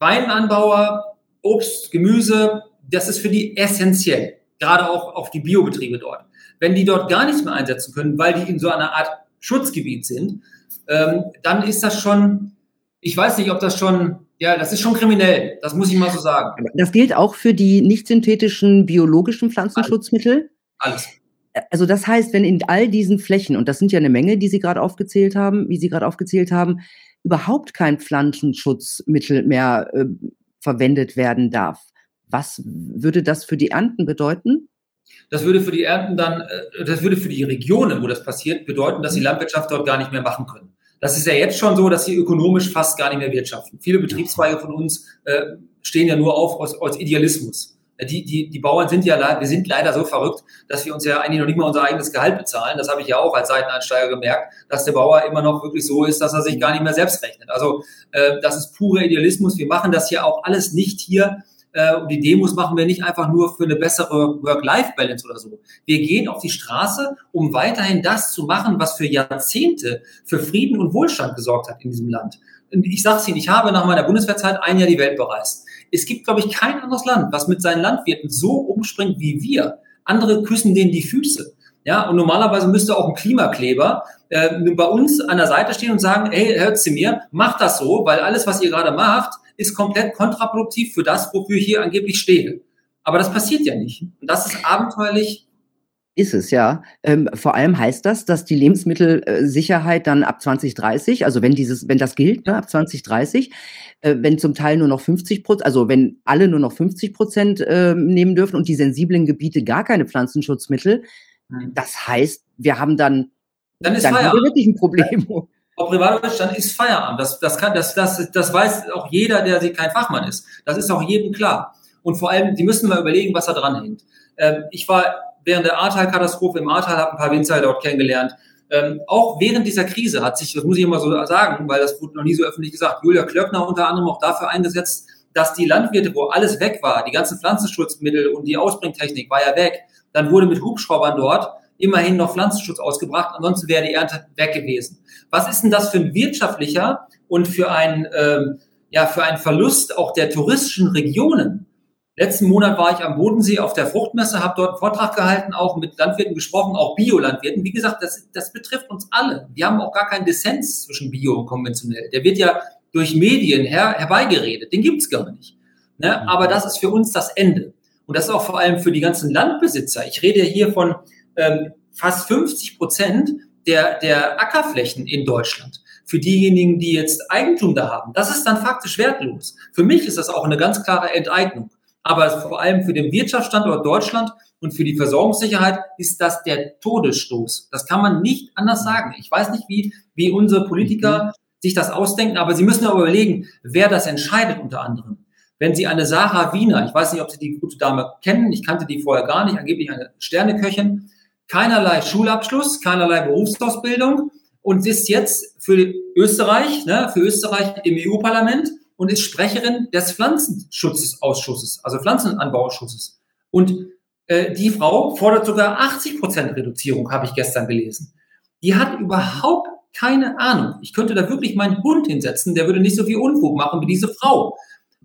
Weinanbauer, Obst, Gemüse, das ist für die essentiell, gerade auch auf die Biobetriebe dort. Wenn die dort gar nichts mehr einsetzen können, weil die in so einer Art Schutzgebiet sind, ähm, dann ist das schon, ich weiß nicht, ob das schon, ja, das ist schon kriminell, das muss ich mal so sagen.
Das gilt auch für die nicht synthetischen biologischen Pflanzenschutzmittel?
Alles.
Also das heißt, wenn in all diesen Flächen, und das sind ja eine Menge, die Sie gerade aufgezählt haben, wie Sie gerade aufgezählt haben, überhaupt kein Pflanzenschutzmittel mehr äh, verwendet werden darf, was würde das für die Ernten bedeuten?
Das würde für die Ernten dann, äh, das würde für die Regionen, wo das passiert, bedeuten, dass die Landwirtschaft dort gar nicht mehr machen können. Das ist ja jetzt schon so, dass sie ökonomisch fast gar nicht mehr wirtschaften. Viele Betriebszweige von uns äh, stehen ja nur auf aus, aus Idealismus. Die, die, die Bauern sind ja, wir sind leider so verrückt, dass wir uns ja eigentlich noch nicht mal unser eigenes Gehalt bezahlen. Das habe ich ja auch als Seiteneinsteiger gemerkt, dass der Bauer immer noch wirklich so ist, dass er sich gar nicht mehr selbst rechnet. Also äh, das ist pure Idealismus. Wir machen das ja auch alles nicht hier, äh, und die Demos machen wir nicht einfach nur für eine bessere Work-Life-Balance oder so. Wir gehen auf die Straße, um weiterhin das zu machen, was für Jahrzehnte für Frieden und Wohlstand gesorgt hat in diesem Land. Und ich sage es Ihnen, ich habe nach meiner Bundeswehrzeit ein Jahr die Welt bereist. Es gibt, glaube ich, kein anderes Land, was mit seinen Landwirten so umspringt wie wir. Andere küssen denen die Füße. Ja, und normalerweise müsste auch ein Klimakleber äh, bei uns an der Seite stehen und sagen, hey, hört Sie mir, macht das so, weil alles, was ihr gerade macht, ist komplett kontraproduktiv für das, wofür ich hier angeblich stehe. Aber das passiert ja nicht. Und das ist abenteuerlich.
Ist es, ja. Ähm, vor allem heißt das, dass die Lebensmittelsicherheit dann ab 2030, also wenn dieses, wenn das gilt, ne, ab 2030, äh, wenn zum Teil nur noch 50 Prozent, also wenn alle nur noch 50 Prozent äh, nehmen dürfen und die sensiblen Gebiete gar keine Pflanzenschutzmittel, das heißt, wir haben dann,
dann ist dann haben wir
wirklich ein Problem.
Frau Privatwirtschaft, dann ist Feierabend. Das, das, kann, das, das, das weiß auch jeder, der kein Fachmann ist. Das ist auch jedem klar. Und vor allem, die müssen mal überlegen, was da dran hängt. Ähm, ich war während der Ahrtal-Katastrophe im Ahrtal, habe ein paar Winzer dort kennengelernt. Ähm, auch während dieser Krise hat sich, das muss ich immer so sagen, weil das wurde noch nie so öffentlich gesagt, Julia Klöckner unter anderem auch dafür eingesetzt, dass die Landwirte, wo alles weg war, die ganzen Pflanzenschutzmittel und die Ausbringtechnik war ja weg, dann wurde mit Hubschraubern dort immerhin noch Pflanzenschutz ausgebracht, ansonsten wäre die Ernte weg gewesen. Was ist denn das für ein wirtschaftlicher und für ein, ähm, ja, für einen Verlust auch der touristischen Regionen? Letzten Monat war ich am Bodensee auf der Fruchtmesse, habe dort einen Vortrag gehalten, auch mit Landwirten gesprochen, auch Biolandwirten. Wie gesagt, das, das betrifft uns alle. Wir haben auch gar keinen Dissens zwischen Bio und konventionell. Der wird ja durch Medien her, herbeigeredet. Den gibt's gar nicht. Ne? Aber das ist für uns das Ende. Und das ist auch vor allem für die ganzen Landbesitzer. Ich rede hier von ähm, fast 50 Prozent der, der Ackerflächen in Deutschland. Für diejenigen, die jetzt Eigentum da haben, das ist dann faktisch wertlos. Für mich ist das auch eine ganz klare Enteignung. Aber vor allem für den Wirtschaftsstandort Deutschland und für die Versorgungssicherheit ist das der Todesstoß. Das kann man nicht anders sagen. Ich weiß nicht, wie, wie unsere Politiker mhm. sich das ausdenken, aber sie müssen aber überlegen, wer das entscheidet unter anderem. Wenn Sie eine Sarah Wiener, ich weiß nicht, ob Sie die gute Dame kennen, ich kannte die vorher gar nicht, angeblich eine Sterneköchin, keinerlei Schulabschluss, keinerlei Berufsausbildung und ist jetzt für Österreich, ne, für Österreich im EU-Parlament und ist Sprecherin des Pflanzenschutzes, also Pflanzenanbauausschusses. Und äh, die Frau fordert sogar 80 Prozent Reduzierung, habe ich gestern gelesen. Die hat überhaupt keine Ahnung. Ich könnte da wirklich meinen Hund hinsetzen, der würde nicht so viel Unfug machen wie diese Frau.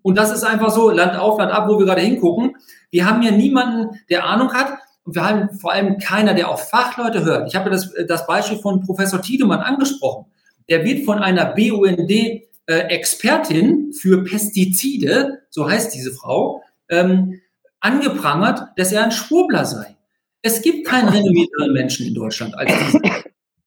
Und das ist einfach so, Land auf, Land ab, wo wir gerade hingucken. Wir haben hier niemanden, der Ahnung hat. Und wir haben vor allem keiner, der auf Fachleute hört. Ich habe das, das Beispiel von Professor Tiedemann angesprochen. Der wird von einer BUND äh, für Pestizide, so heißt diese Frau, ähm, angeprangert, dass er ein Schwurbler sei. Es gibt keinen renommierteren Menschen in Deutschland als diesen.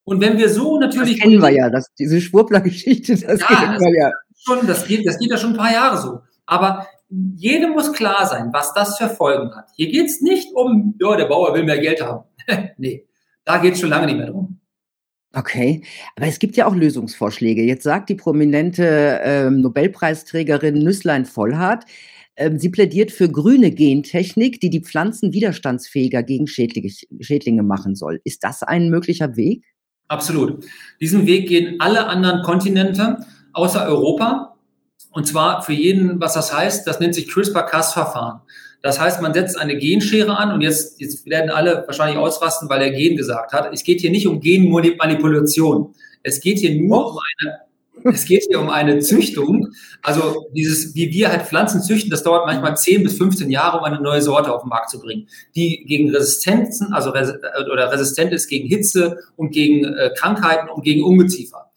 Und wenn wir so natürlich.
Das kennen wir ja, das, diese Schwurbler-Geschichte, das ja, kennen wir ja.
Schon, das, geht, das geht ja schon ein paar Jahre so. Aber jedem muss klar sein, was das für Folgen hat. Hier geht es nicht um, ja, der Bauer will mehr Geld haben. nee, da geht es schon lange nicht mehr drum.
Okay, aber es gibt ja auch Lösungsvorschläge. Jetzt sagt die prominente ähm, Nobelpreisträgerin Nüsslein Vollhardt, ähm, sie plädiert für grüne Gentechnik, die die Pflanzen widerstandsfähiger gegen Schädlinge machen soll. Ist das ein möglicher Weg?
Absolut. Diesen Weg gehen alle anderen Kontinente außer Europa. Und zwar für jeden, was das heißt, das nennt sich CRISPR-Cas-Verfahren. Das heißt, man setzt eine Genschere an und jetzt, jetzt werden alle wahrscheinlich ausrasten, weil er Gen gesagt hat. Es geht hier nicht um Genmanipulation. Es geht hier nur um eine es geht hier um eine Züchtung. Also dieses, wie wir halt Pflanzen züchten, das dauert manchmal 10 bis 15 Jahre, um eine neue Sorte auf den Markt zu bringen, die gegen Resistenzen, also oder resistent ist gegen Hitze und gegen äh, Krankheiten und gegen Ungeziefer.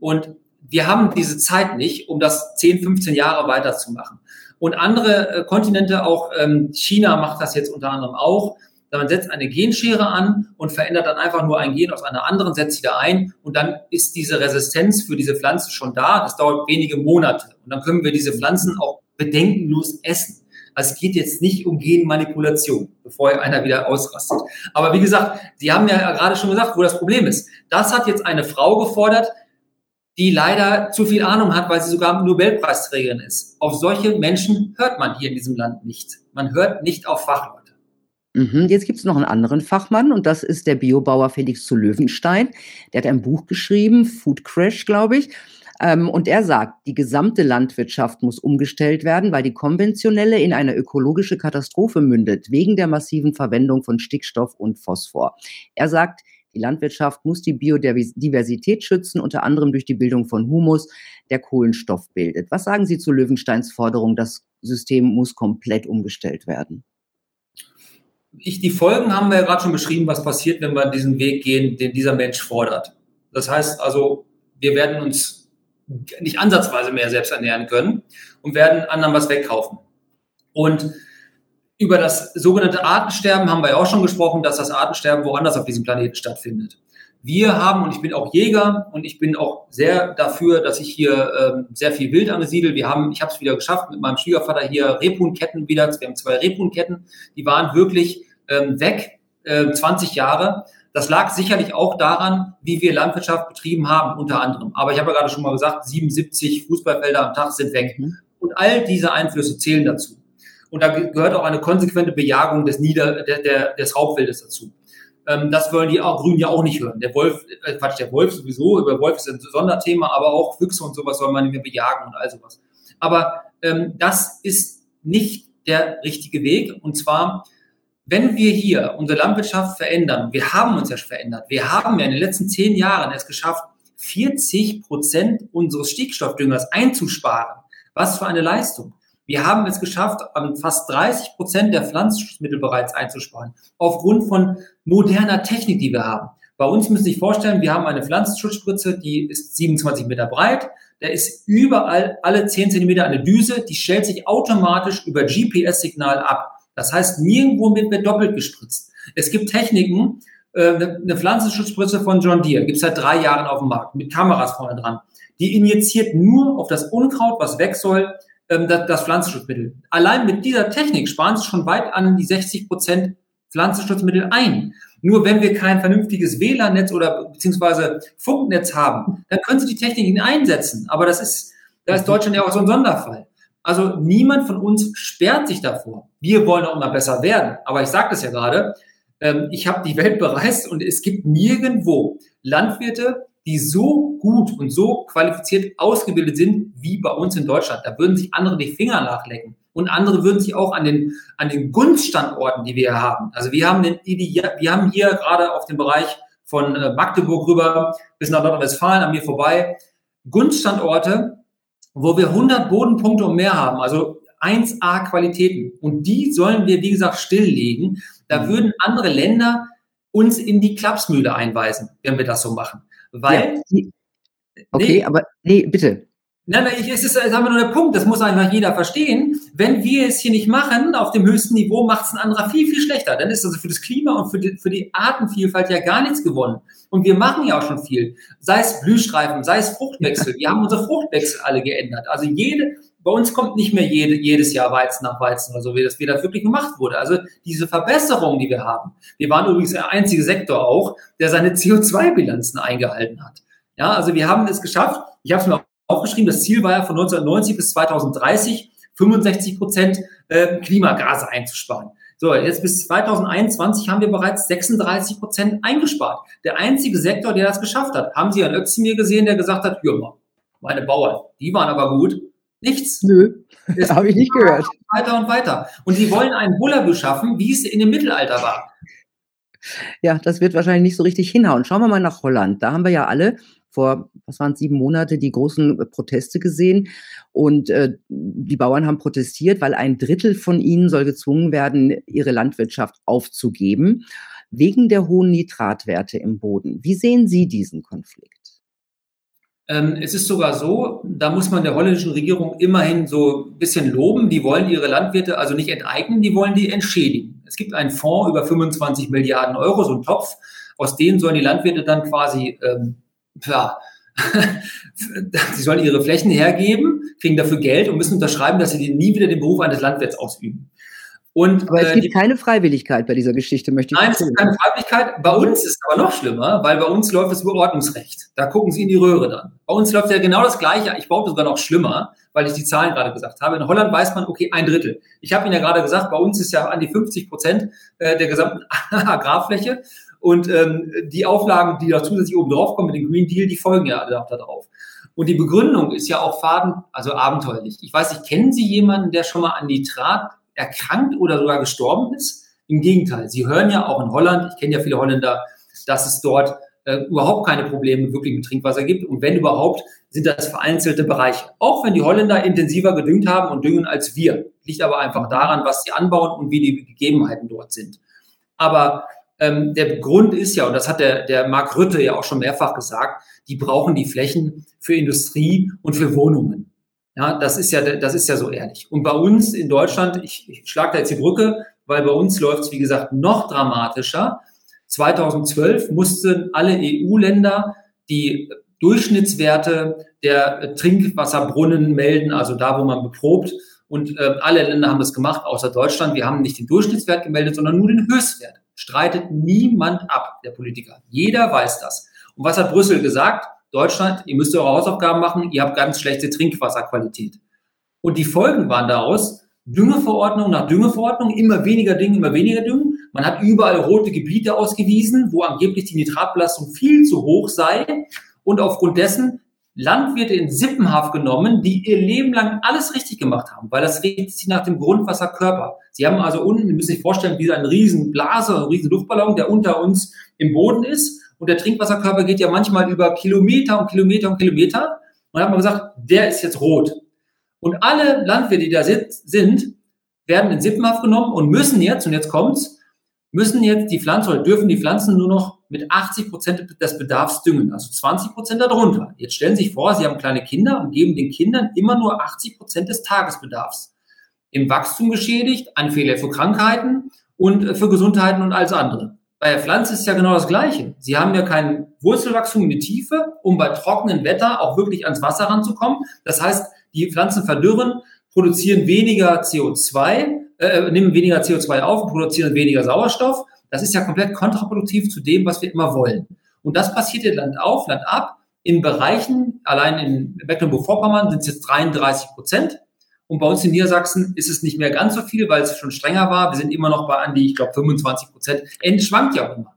Und wir haben diese Zeit nicht, um das 10, 15 Jahre weiterzumachen. Und andere äh, Kontinente, auch ähm, China macht das jetzt unter anderem auch, man setzt eine Genschere an und verändert dann einfach nur ein Gen aus einer anderen, setzt wieder ein und dann ist diese Resistenz für diese Pflanze schon da. Das dauert wenige Monate und dann können wir diese Pflanzen auch bedenkenlos essen. Also es geht jetzt nicht um Genmanipulation, bevor einer wieder ausrastet. Aber wie gesagt, Sie haben ja gerade schon gesagt, wo das Problem ist. Das hat jetzt eine Frau gefordert, die leider zu viel Ahnung hat, weil sie sogar Nobelpreisträgerin ist. Auf solche Menschen hört man hier in diesem Land nicht. Man hört nicht auf Fachleute.
Mhm, jetzt gibt es noch einen anderen Fachmann und das ist der Biobauer Felix zu Löwenstein. Der hat ein Buch geschrieben, Food Crash, glaube ich. Ähm, und er sagt, die gesamte Landwirtschaft muss umgestellt werden, weil die konventionelle in eine ökologische Katastrophe mündet, wegen der massiven Verwendung von Stickstoff und Phosphor. Er sagt, die Landwirtschaft muss die Biodiversität schützen, unter anderem durch die Bildung von Humus, der Kohlenstoff bildet. Was sagen Sie zu Löwensteins Forderung, das System muss komplett umgestellt werden?
ich, die Folgen haben wir ja gerade schon beschrieben, was passiert, wenn wir diesen Weg gehen, den dieser Mensch fordert. Das heißt also, wir werden uns nicht ansatzweise mehr selbst ernähren können und werden anderen was wegkaufen. Und über das sogenannte Artensterben haben wir ja auch schon gesprochen, dass das Artensterben woanders auf diesem Planeten stattfindet. Wir haben, und ich bin auch Jäger und ich bin auch sehr dafür, dass ich hier ähm, sehr viel Wild angesiedelt. Wir haben, ich habe es wieder geschafft, mit meinem Schwiegervater hier Rebhuhnketten wieder. Wir haben zwei Rebhuhnketten, die waren wirklich ähm, weg, äh, 20 Jahre. Das lag sicherlich auch daran, wie wir Landwirtschaft betrieben haben, unter anderem. Aber ich habe ja gerade schon mal gesagt, 77 Fußballfelder am Tag sind weg. Mhm. Und all diese Einflüsse zählen dazu. Und da gehört auch eine konsequente Bejagung des, Nieder der, der, des Raubwildes dazu. Ähm, das wollen die Grünen ja auch nicht hören. Der Wolf, äh, Quatsch, der Wolf sowieso, über Wolf ist ein Sonderthema, aber auch Füchse und sowas soll man nicht mehr bejagen und all sowas. Aber ähm, das ist nicht der richtige Weg. Und zwar wenn wir hier unsere Landwirtschaft verändern, wir haben uns ja verändert, wir haben ja in den letzten zehn Jahren es geschafft, 40 Prozent unseres Stickstoffdüngers einzusparen. Was für eine Leistung. Wir haben es geschafft, fast 30 Prozent der Pflanzenschutzmittel bereits einzusparen, aufgrund von moderner Technik, die wir haben. Bei uns müssen Sie sich vorstellen, wir haben eine Pflanzenschutzspritze, die ist 27 Meter breit. Da ist überall alle 10 Zentimeter eine Düse, die stellt sich automatisch über GPS-Signal ab. Das heißt, nirgendwo wird mehr doppelt gespritzt. Es gibt Techniken, äh, eine Pflanzenschutzspritze von John Deere, gibt es seit drei Jahren auf dem Markt, mit Kameras vorne dran. Die injiziert nur auf das Unkraut, was weg soll, ähm, das Pflanzenschutzmittel. Allein mit dieser Technik sparen sie schon weit an die 60 Prozent Pflanzenschutzmittel ein. Nur wenn wir kein vernünftiges WLAN-Netz oder beziehungsweise Funknetz haben, dann können sie die Technik einsetzen. Aber das ist, da ist Deutschland ja auch so ein Sonderfall. Also niemand von uns sperrt sich davor. Wir wollen auch immer besser werden. Aber ich sage das ja gerade, ähm, ich habe die Welt bereist und es gibt nirgendwo Landwirte, die so gut und so qualifiziert ausgebildet sind wie bei uns in Deutschland. Da würden sich andere die Finger nachlecken. Und andere würden sich auch an den, an den Gunststandorten, die wir hier haben. Also wir haben, den, wir haben hier gerade auf dem Bereich von äh, Magdeburg rüber bis nach Nordrhein-Westfalen an mir vorbei Gunststandorte, wo wir 100 Bodenpunkte und mehr haben, also 1A Qualitäten. Und die sollen wir, wie gesagt, stilllegen. Da mhm. würden andere Länder uns in die Klapsmühle einweisen, wenn wir das so machen. Weil. Ja.
Okay, nee, aber nee, bitte.
Nein, nein, ich, es ist, es haben wir nur der Punkt, das muss einfach jeder verstehen. Wenn wir es hier nicht machen, auf dem höchsten Niveau, macht es ein anderer viel, viel schlechter. Dann ist also für das Klima und für die, für die Artenvielfalt ja gar nichts gewonnen. Und wir machen ja auch schon viel. Sei es Blühstreifen, sei es Fruchtwechsel. Wir haben unsere Fruchtwechsel alle geändert. Also jede, bei uns kommt nicht mehr jede, jedes Jahr Weizen nach Weizen oder so, wie das wieder wirklich gemacht wurde. Also diese Verbesserung, die wir haben. Wir waren übrigens der einzige Sektor auch, der seine CO2-Bilanzen eingehalten hat. Ja, also wir haben es geschafft. Ich habe es mir aufgeschrieben, das Ziel war ja von 1990 bis 2030 65 Prozent äh, Klimagase einzusparen. So, jetzt bis 2021 haben wir bereits 36 Prozent eingespart. Der einzige Sektor, der das geschafft hat. Haben Sie Herrn Özdemir gesehen, der gesagt hat, ja, meine Bauern, die waren aber gut. Nichts.
Nö, das habe ich nicht gehört.
Weiter und weiter. Und sie wollen einen Bullabü schaffen, wie es in dem Mittelalter war.
Ja, das wird wahrscheinlich nicht so richtig hinhauen. Schauen wir mal nach Holland. Da haben wir ja alle vor, was waren es, sieben Monate, die großen Proteste gesehen. Und äh, die Bauern haben protestiert, weil ein Drittel von ihnen soll gezwungen werden, ihre Landwirtschaft aufzugeben, wegen der hohen Nitratwerte im Boden. Wie sehen Sie diesen Konflikt?
Ähm, es ist sogar so, da muss man der holländischen Regierung immerhin so ein bisschen loben. Die wollen ihre Landwirte also nicht enteignen, die wollen die entschädigen. Es gibt einen Fonds über 25 Milliarden Euro, so einen Topf, aus denen sollen die Landwirte dann quasi, ähm, ja, sie sollen ihre Flächen hergeben, kriegen dafür Geld und müssen unterschreiben, dass sie nie wieder den Beruf eines Landwirts ausüben.
Und, aber es äh, gibt keine Freiwilligkeit bei dieser Geschichte, möchte ich
sagen. Nein, es gibt keine Freiwilligkeit. Bei uns ist es aber noch schlimmer, weil bei uns läuft das Überordnungsrecht. Da gucken Sie in die Röhre dann. Bei uns läuft ja genau das Gleiche. Ich behaupte sogar noch schlimmer, weil ich die Zahlen gerade gesagt habe. In Holland weiß man, okay, ein Drittel. Ich habe Ihnen ja gerade gesagt, bei uns ist ja an die 50 Prozent äh, der gesamten Agrarfläche. Und ähm, die Auflagen, die da zusätzlich oben drauf kommen mit dem Green Deal, die folgen ja alle da drauf. Und die Begründung ist ja auch faden, also abenteuerlich. Ich weiß nicht, kennen Sie jemanden, der schon mal an Nitrat erkrankt oder sogar gestorben ist. Im Gegenteil, Sie hören ja auch in Holland, ich kenne ja viele Holländer, dass es dort äh, überhaupt keine Probleme wirklich mit Trinkwasser gibt. Und wenn überhaupt, sind das vereinzelte Bereiche. Auch wenn die Holländer intensiver gedüngt haben und düngen als wir. Liegt aber einfach daran, was sie anbauen und wie die Gegebenheiten dort sind. Aber ähm, der Grund ist ja, und das hat der, der Mark Rütte ja auch schon mehrfach gesagt, die brauchen die Flächen für Industrie und für Wohnungen. Ja, das ist ja, das ist ja so ehrlich. Und bei uns in Deutschland, ich, ich schlage da jetzt die Brücke, weil bei uns läuft es, wie gesagt, noch dramatischer. 2012 mussten alle EU-Länder die Durchschnittswerte der Trinkwasserbrunnen melden, also da, wo man beprobt. Und äh, alle Länder haben das gemacht, außer Deutschland. Wir haben nicht den Durchschnittswert gemeldet, sondern nur den Höchstwert. Streitet niemand ab, der Politiker. Jeder weiß das. Und was hat Brüssel gesagt? Deutschland, ihr müsst eure Hausaufgaben machen, ihr habt ganz schlechte Trinkwasserqualität. Und die Folgen waren daraus, Düngeverordnung nach Düngeverordnung, immer weniger Düngen, immer weniger Düngen. Man hat überall rote Gebiete ausgewiesen, wo angeblich die Nitratbelastung viel zu hoch sei. Und aufgrund dessen Landwirte in Sippenhaft genommen, die ihr Leben lang alles richtig gemacht haben, weil das richtet sich nach dem Grundwasserkörper. Sie haben also unten, Sie müssen sich vorstellen, wie ein riesen Blase, ein riesen Luftballon, der unter uns im Boden ist. Und der Trinkwasserkörper geht ja manchmal über Kilometer und Kilometer und Kilometer. Und hat man gesagt, der ist jetzt rot. Und alle Landwirte, die da sind, werden in Sippenhaft genommen und müssen jetzt, und jetzt kommt's, müssen jetzt die Pflanzen oder dürfen die Pflanzen nur noch mit 80 Prozent des Bedarfs düngen, also 20 Prozent darunter. Jetzt stellen Sie sich vor, Sie haben kleine Kinder und geben den Kindern immer nur 80 Prozent des Tagesbedarfs. Im Wachstum geschädigt, Anfälle für Krankheiten und für Gesundheiten und alles andere. Bei der Pflanze ist ja genau das Gleiche. Sie haben ja kein Wurzelwachstum in die Tiefe, um bei trockenem Wetter auch wirklich ans Wasser ranzukommen. Das heißt, die Pflanzen verdürren, produzieren weniger CO2, äh, nehmen weniger CO2 auf und produzieren weniger Sauerstoff. Das ist ja komplett kontraproduktiv zu dem, was wir immer wollen. Und das passiert ja Land auf, Land ab. In Bereichen, allein in Mecklenburg-Vorpommern sind es jetzt 33 Prozent. Und bei uns in Niedersachsen ist es nicht mehr ganz so viel, weil es schon strenger war. Wir sind immer noch bei an die, ich glaube, 25 Prozent. End schwankt ja auch immer.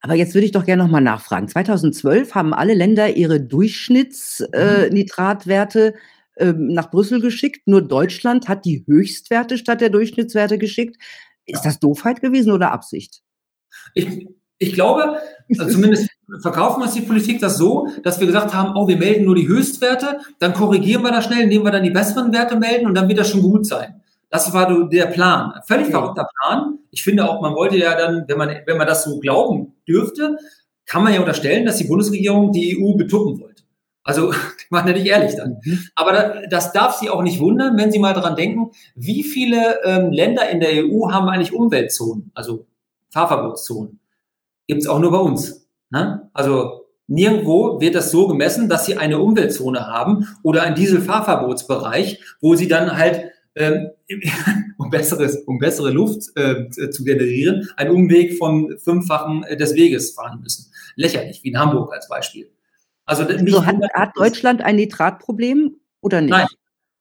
Aber jetzt würde ich doch gerne nochmal nachfragen. 2012 haben alle Länder ihre Durchschnittsnitratwerte äh, äh, nach Brüssel geschickt. Nur Deutschland hat die Höchstwerte statt der Durchschnittswerte geschickt. Ist das Doofheit gewesen oder Absicht?
Ich, ich glaube, also zumindest verkaufen uns die Politik das so, dass wir gesagt haben, oh, wir melden nur die Höchstwerte, dann korrigieren wir das schnell, indem wir dann die besseren Werte melden und dann wird das schon gut sein. Das war der Plan. Völlig okay. verrückter Plan. Ich finde auch, man wollte ja dann, wenn man, wenn man das so glauben dürfte, kann man ja unterstellen, dass die Bundesregierung die EU betuppen wollte. Also, die waren ja nicht ehrlich dann. Mhm. Aber das darf Sie auch nicht wundern, wenn Sie mal daran denken, wie viele ähm, Länder in der EU haben eigentlich Umweltzonen, also Fahrverbotszonen gibt es auch nur bei uns. Ne? Also nirgendwo wird das so gemessen, dass sie eine Umweltzone haben oder einen Dieselfahrverbotsbereich, wo sie dann halt ähm, um, besseres, um bessere Luft äh, zu generieren, einen Umweg von fünffachen äh, des Weges fahren müssen. Lächerlich, wie in Hamburg als Beispiel.
Also, also hat, hat Deutschland ein Nitratproblem oder nicht? Nein,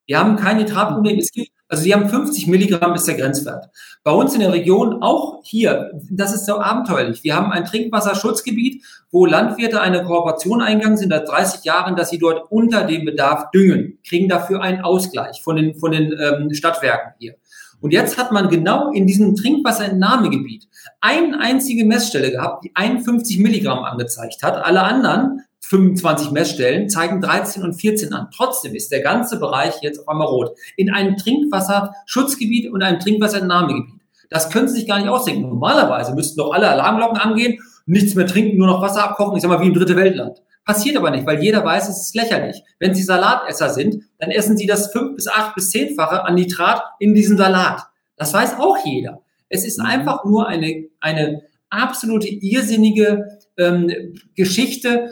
wir haben kein Nitratproblem. Es gibt also sie haben 50 Milligramm ist der Grenzwert. Bei uns in der Region, auch hier, das ist so abenteuerlich. Wir haben ein Trinkwasserschutzgebiet, wo Landwirte eine Kooperation eingegangen sind seit 30 Jahren, dass sie dort unter dem Bedarf düngen, kriegen dafür einen Ausgleich von den, von den ähm, Stadtwerken hier. Und jetzt hat man genau in diesem Trinkwasserentnahmegebiet eine einzige Messstelle gehabt, die 51 Milligramm angezeigt hat. Alle anderen 25 Messstellen zeigen 13 und 14 an. Trotzdem ist der ganze Bereich jetzt auf einmal rot. In einem Trinkwasserschutzgebiet und einem Trinkwasserentnahmegebiet. Das können Sie sich gar nicht ausdenken. Normalerweise müssten doch alle Alarmglocken angehen, nichts mehr trinken, nur noch Wasser abkochen, ich sag mal wie im dritte Weltland. Passiert aber nicht, weil jeder weiß, es ist lächerlich. Wenn Sie Salatesser sind, dann essen Sie das fünf bis acht bis zehnfache an Nitrat in diesem Salat. Das weiß auch jeder. Es ist mhm. einfach nur eine, eine absolute irrsinnige ähm, Geschichte,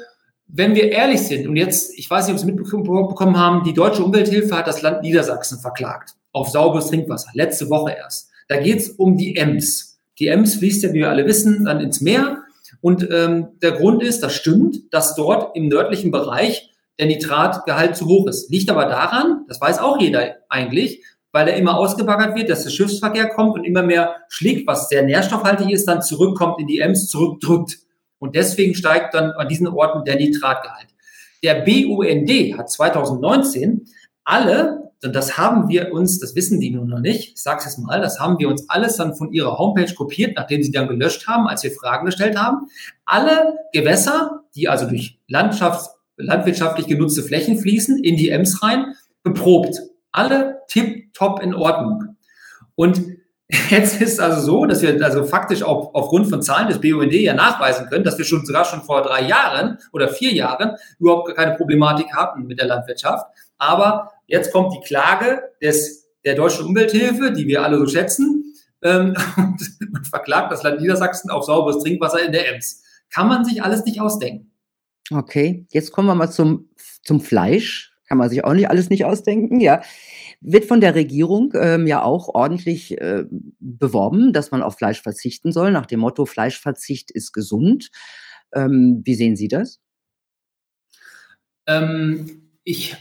wenn wir ehrlich sind. Und jetzt, ich weiß nicht, ob Sie mitbekommen haben, die Deutsche Umwelthilfe hat das Land Niedersachsen verklagt auf sauberes Trinkwasser, letzte Woche erst. Da geht es um die Ems. Die Ems fließt ja, wie wir alle wissen, dann ins Meer. Und ähm, der Grund ist, das stimmt, dass dort im nördlichen Bereich der Nitratgehalt zu hoch ist. Liegt aber daran, das weiß auch jeder eigentlich, weil er immer ausgebaggert wird, dass der Schiffsverkehr kommt und immer mehr Schlick, was sehr nährstoffhaltig ist, dann zurückkommt in die Ems, zurückdrückt. Und deswegen steigt dann an diesen Orten der Nitratgehalt. Der BUND hat 2019 alle, und das haben wir uns, das wissen die nun noch nicht, ich sage es jetzt mal, das haben wir uns alles dann von ihrer Homepage kopiert, nachdem sie dann gelöscht haben, als wir Fragen gestellt haben. Alle Gewässer, die also durch Landschafts-, landwirtschaftlich genutzte Flächen fließen, in die Ems rein, beprobt. Alle tip-top in Ordnung. Und Jetzt ist also so, dass wir also faktisch auch aufgrund von Zahlen des BUND ja nachweisen können, dass wir schon sogar schon vor drei Jahren oder vier Jahren überhaupt keine Problematik hatten mit der Landwirtschaft. Aber jetzt kommt die Klage des, der deutschen Umwelthilfe, die wir alle so schätzen, ähm, und verklagt das Land Niedersachsen auf sauberes Trinkwasser in der Ems. Kann man sich alles nicht ausdenken.
Okay, jetzt kommen wir mal zum, zum Fleisch. Kann man sich auch nicht alles nicht ausdenken, ja wird von der Regierung ähm, ja auch ordentlich äh, beworben, dass man auf Fleisch verzichten soll, nach dem Motto Fleischverzicht ist gesund. Ähm, wie sehen Sie das?
Ähm, ich,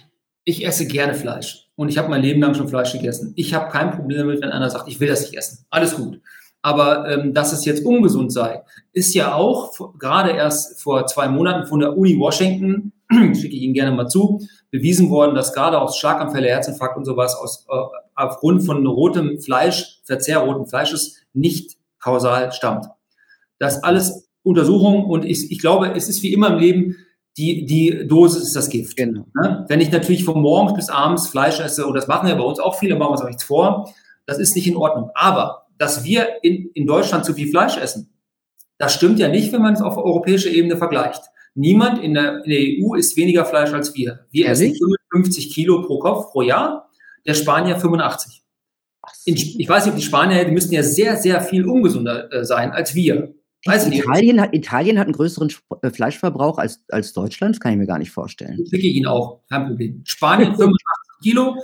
ich esse gerne Fleisch und ich habe mein Leben lang schon Fleisch gegessen. Ich habe kein Problem damit, wenn einer sagt, ich will das nicht essen. Alles gut. Aber ähm, dass es jetzt ungesund sei, ist ja auch gerade erst vor zwei Monaten von der Uni Washington, schicke ich Ihnen gerne mal zu, bewiesen worden, dass gerade aus Schlaganfälle, Herzinfarkt und sowas aus, äh, aufgrund von rotem Fleisch, Verzehr roten Fleisches nicht kausal stammt. Das alles Untersuchungen und ich, ich glaube, es ist wie immer im Leben, die, die Dosis ist das Gift. Genau. Ne? Wenn ich natürlich von morgens bis abends Fleisch esse, und das machen ja bei uns auch viele, machen wir uns auch nichts vor, das ist nicht in Ordnung. Aber, dass wir in, in Deutschland zu viel Fleisch essen, das stimmt ja nicht, wenn man es auf europäischer Ebene vergleicht. Niemand in der, in der EU isst weniger Fleisch als wir. Wir Ehrlich? essen 55 Kilo pro Kopf pro Jahr, der Spanier 85. In, ich weiß nicht, ob die Spanier, die müssten ja sehr, sehr viel ungesunder äh, sein als wir.
Weiß Italien, hat, Italien hat einen größeren äh, Fleischverbrauch als, als Deutschland, das kann ich mir gar nicht vorstellen.
Ich schicke Ihnen auch, kein Problem. Spanien 85 Kilo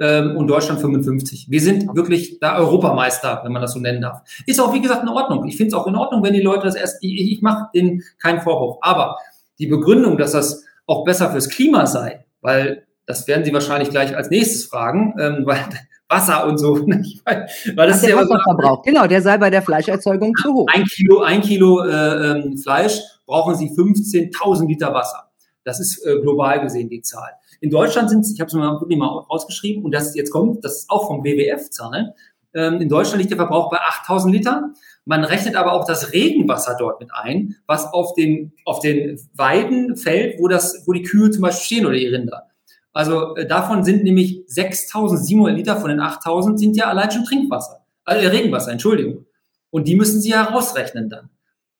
ähm, und Deutschland 55. Wir sind wirklich da Europameister, wenn man das so nennen darf. Ist auch, wie gesagt, in Ordnung. Ich finde es auch in Ordnung, wenn die Leute das erst, ich, ich mache denen keinen Vorwurf. Aber die Begründung, dass das auch besser fürs Klima sei, weil das werden Sie wahrscheinlich gleich als nächstes fragen, ähm, weil Wasser und so. weil,
weil das Ach, ist der ja Wasserverbrauch, genau, der sei bei der Fleischerzeugung zu hoch.
Ein Kilo, ein Kilo äh, ähm, Fleisch brauchen Sie 15.000 Liter Wasser. Das ist äh, global gesehen die Zahl. In Deutschland sind es, ich habe es mal mal rausgeschrieben, und das jetzt kommt, das ist auch vom WWF-Zahlen. Ähm, in Deutschland liegt der Verbrauch bei 8000 Liter. Man rechnet aber auch das Regenwasser dort mit ein, was auf den, auf den Weiden fällt, wo, das, wo die Kühe zum Beispiel stehen oder die Rinder. Also äh, davon sind nämlich 6.700 Liter von den 8.000 sind ja allein schon Trinkwasser, äh, Regenwasser, Entschuldigung. Und die müssen Sie ja rausrechnen dann.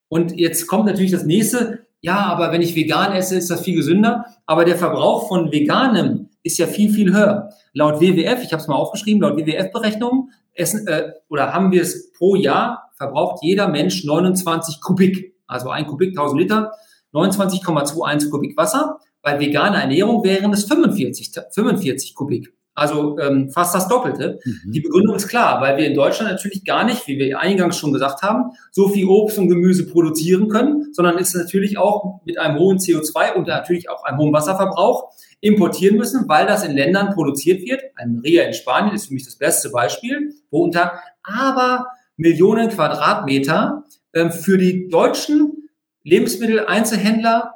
Und jetzt kommt natürlich das nächste, ja, aber wenn ich vegan esse, ist das viel gesünder. Aber der Verbrauch von veganem ist ja viel, viel höher. Laut WWF, ich habe es mal aufgeschrieben, laut WWF-Berechnungen essen äh, oder haben wir es pro Jahr verbraucht jeder Mensch 29 Kubik, also ein Kubik 1000 Liter, 29,21 Kubik Wasser. Bei veganer Ernährung wären es 45, 45 Kubik. Also ähm, fast das Doppelte. Mhm. Die Begründung ist klar, weil wir in Deutschland natürlich gar nicht, wie wir eingangs schon gesagt haben, so viel Obst und Gemüse produzieren können, sondern ist natürlich auch mit einem hohen CO2 und natürlich auch einem hohen Wasserverbrauch importieren müssen, weil das in Ländern produziert wird. Ein Ria in Spanien ist für mich das beste Beispiel, wo unter aber Millionen Quadratmeter ähm, für die deutschen Lebensmitteleinzelhändler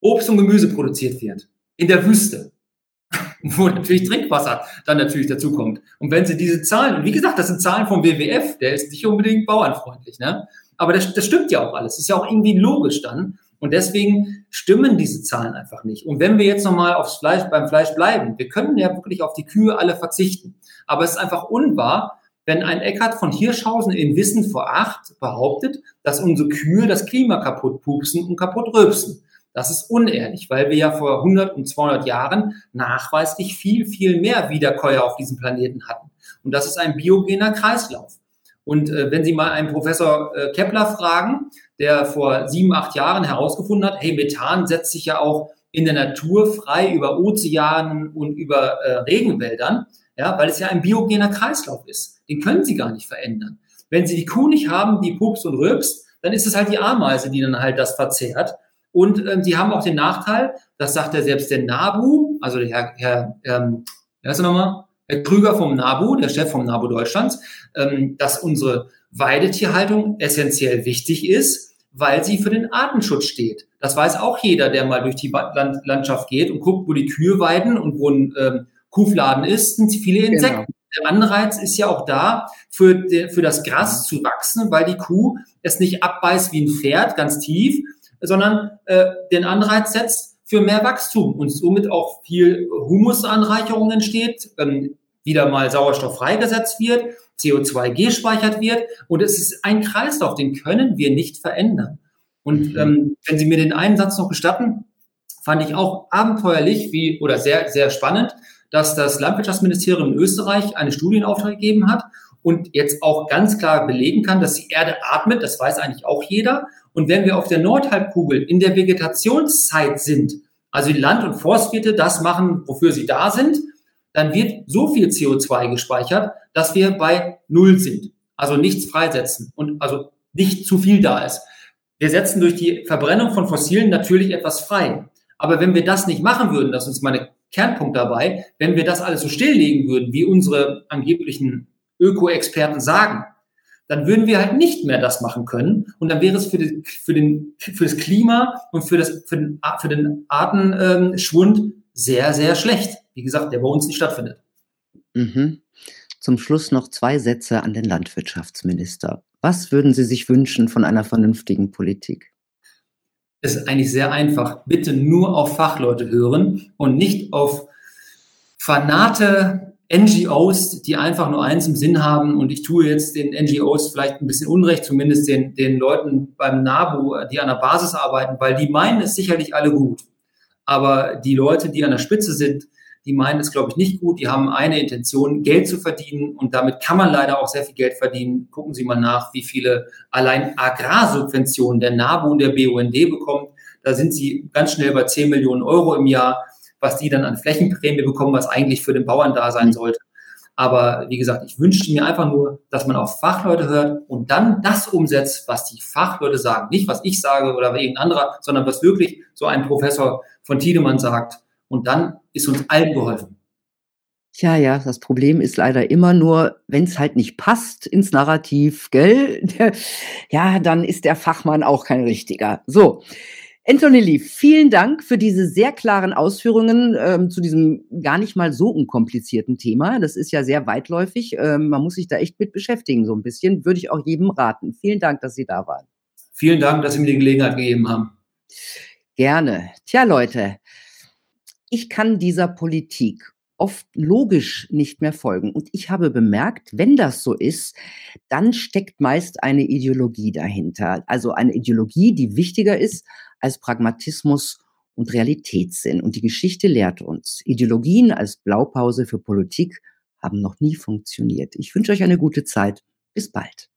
Obst und Gemüse produziert wird. In der Wüste. Wo natürlich Trinkwasser dann natürlich dazukommt. Und wenn Sie diese Zahlen, und wie gesagt, das sind Zahlen vom WWF, der ist nicht unbedingt bauernfreundlich, ne? Aber das, das stimmt ja auch alles. Ist ja auch irgendwie logisch dann. Und deswegen stimmen diese Zahlen einfach nicht. Und wenn wir jetzt nochmal aufs Fleisch, beim Fleisch bleiben, wir können ja wirklich auf die Kühe alle verzichten. Aber es ist einfach unwahr, wenn ein Eckart von Hirschhausen in Wissen vor acht behauptet, dass unsere Kühe das Klima kaputt pupsen und kaputt rülpsen. Das ist unehrlich, weil wir ja vor 100 und 200 Jahren nachweislich viel, viel mehr Wiederkäuer auf diesem Planeten hatten. Und das ist ein biogener Kreislauf. Und äh, wenn Sie mal einen Professor äh, Kepler fragen, der vor sieben, acht Jahren herausgefunden hat, hey, Methan setzt sich ja auch in der Natur frei über Ozeanen und über äh, Regenwäldern, ja, weil es ja ein biogener Kreislauf ist. Den können Sie gar nicht verändern. Wenn Sie die Kuh nicht haben, die pups und rülpst, dann ist es halt die Ameise, die dann halt das verzehrt. Und ähm, sie haben auch den Nachteil, das sagt ja selbst der NABU, also der Herr, Herr ähm, wer ist er nochmal? Herr Krüger vom NABU, der Chef vom NABU Deutschlands, ähm, dass unsere Weidetierhaltung essentiell wichtig ist, weil sie für den Artenschutz steht. Das weiß auch jeder, der mal durch die Land Landschaft geht und guckt, wo die Kühe weiden und wo ein ähm, Kuhfladen ist, sind viele Insekten. Genau. Der Anreiz ist ja auch da, für, de, für das Gras zu wachsen, weil die Kuh es nicht abbeißt wie ein Pferd, ganz tief, sondern äh, den Anreiz setzt für mehr Wachstum und somit auch viel Humusanreicherung entsteht, ähm, wieder mal Sauerstoff freigesetzt wird, CO2 gespeichert wird und es ist ein Kreislauf, den können wir nicht verändern. Und mhm. ähm, wenn Sie mir den einen Satz noch gestatten, fand ich auch abenteuerlich wie oder sehr sehr spannend, dass das Landwirtschaftsministerium in Österreich eine Studienauftrag gegeben hat und jetzt auch ganz klar belegen kann, dass die Erde atmet. Das weiß eigentlich auch jeder. Und wenn wir auf der Nordhalbkugel in der Vegetationszeit sind, also die Land- und Forstwirte das machen, wofür sie da sind, dann wird so viel CO2 gespeichert, dass wir bei Null sind. Also nichts freisetzen und also nicht zu viel da ist. Wir setzen durch die Verbrennung von Fossilen natürlich etwas frei. Aber wenn wir das nicht machen würden, das ist meine Kernpunkt dabei, wenn wir das alles so stilllegen würden, wie unsere angeblichen Öko-Experten sagen, dann würden wir halt nicht mehr das machen können. Und dann wäre es für, die, für, den, für das Klima und für, das, für den, für den Artenschwund sehr, sehr schlecht. Wie gesagt, der bei uns nicht stattfindet.
Mhm. Zum Schluss noch zwei Sätze an den Landwirtschaftsminister. Was würden Sie sich wünschen von einer vernünftigen Politik?
Es ist eigentlich sehr einfach. Bitte nur auf Fachleute hören und nicht auf Fanate NGOs, die einfach nur eins im Sinn haben, und ich tue jetzt den NGOs vielleicht ein bisschen Unrecht, zumindest den, den Leuten beim NABU, die an der Basis arbeiten, weil die meinen es sicherlich alle gut. Aber die Leute, die an der Spitze sind, die meinen es, glaube ich, nicht gut. Die haben eine Intention, Geld zu verdienen. Und damit kann man leider auch sehr viel Geld verdienen. Gucken Sie mal nach, wie viele allein Agrarsubventionen der NABU und der BUND bekommt. Da sind sie ganz schnell bei 10 Millionen Euro im Jahr was die dann an Flächenprämie bekommen, was eigentlich für den Bauern da sein mhm. sollte. Aber wie gesagt, ich wünschte mir einfach nur, dass man auf Fachleute hört und dann das umsetzt, was die Fachleute sagen. Nicht, was ich sage oder irgendein anderer, sondern was wirklich so ein Professor von Tiedemann sagt. Und dann ist uns allen geholfen.
Tja, ja, das Problem ist leider immer nur, wenn es halt nicht passt ins Narrativ, gell? Ja, dann ist der Fachmann auch kein richtiger. So, Anthony Lee, vielen Dank für diese sehr klaren Ausführungen ähm, zu diesem gar nicht mal so unkomplizierten Thema. Das ist ja sehr weitläufig. Ähm, man muss sich da echt mit beschäftigen, so ein bisschen. Würde ich auch jedem raten. Vielen Dank, dass Sie da waren.
Vielen Dank, dass Sie mir die Gelegenheit gegeben haben.
Gerne. Tja, Leute, ich kann dieser Politik oft logisch nicht mehr folgen. Und ich habe bemerkt, wenn das so ist, dann steckt meist eine Ideologie dahinter. Also eine Ideologie, die wichtiger ist als Pragmatismus und Realitätssinn. Und die Geschichte lehrt uns, Ideologien als Blaupause für Politik haben noch nie funktioniert. Ich wünsche euch eine gute Zeit. Bis bald.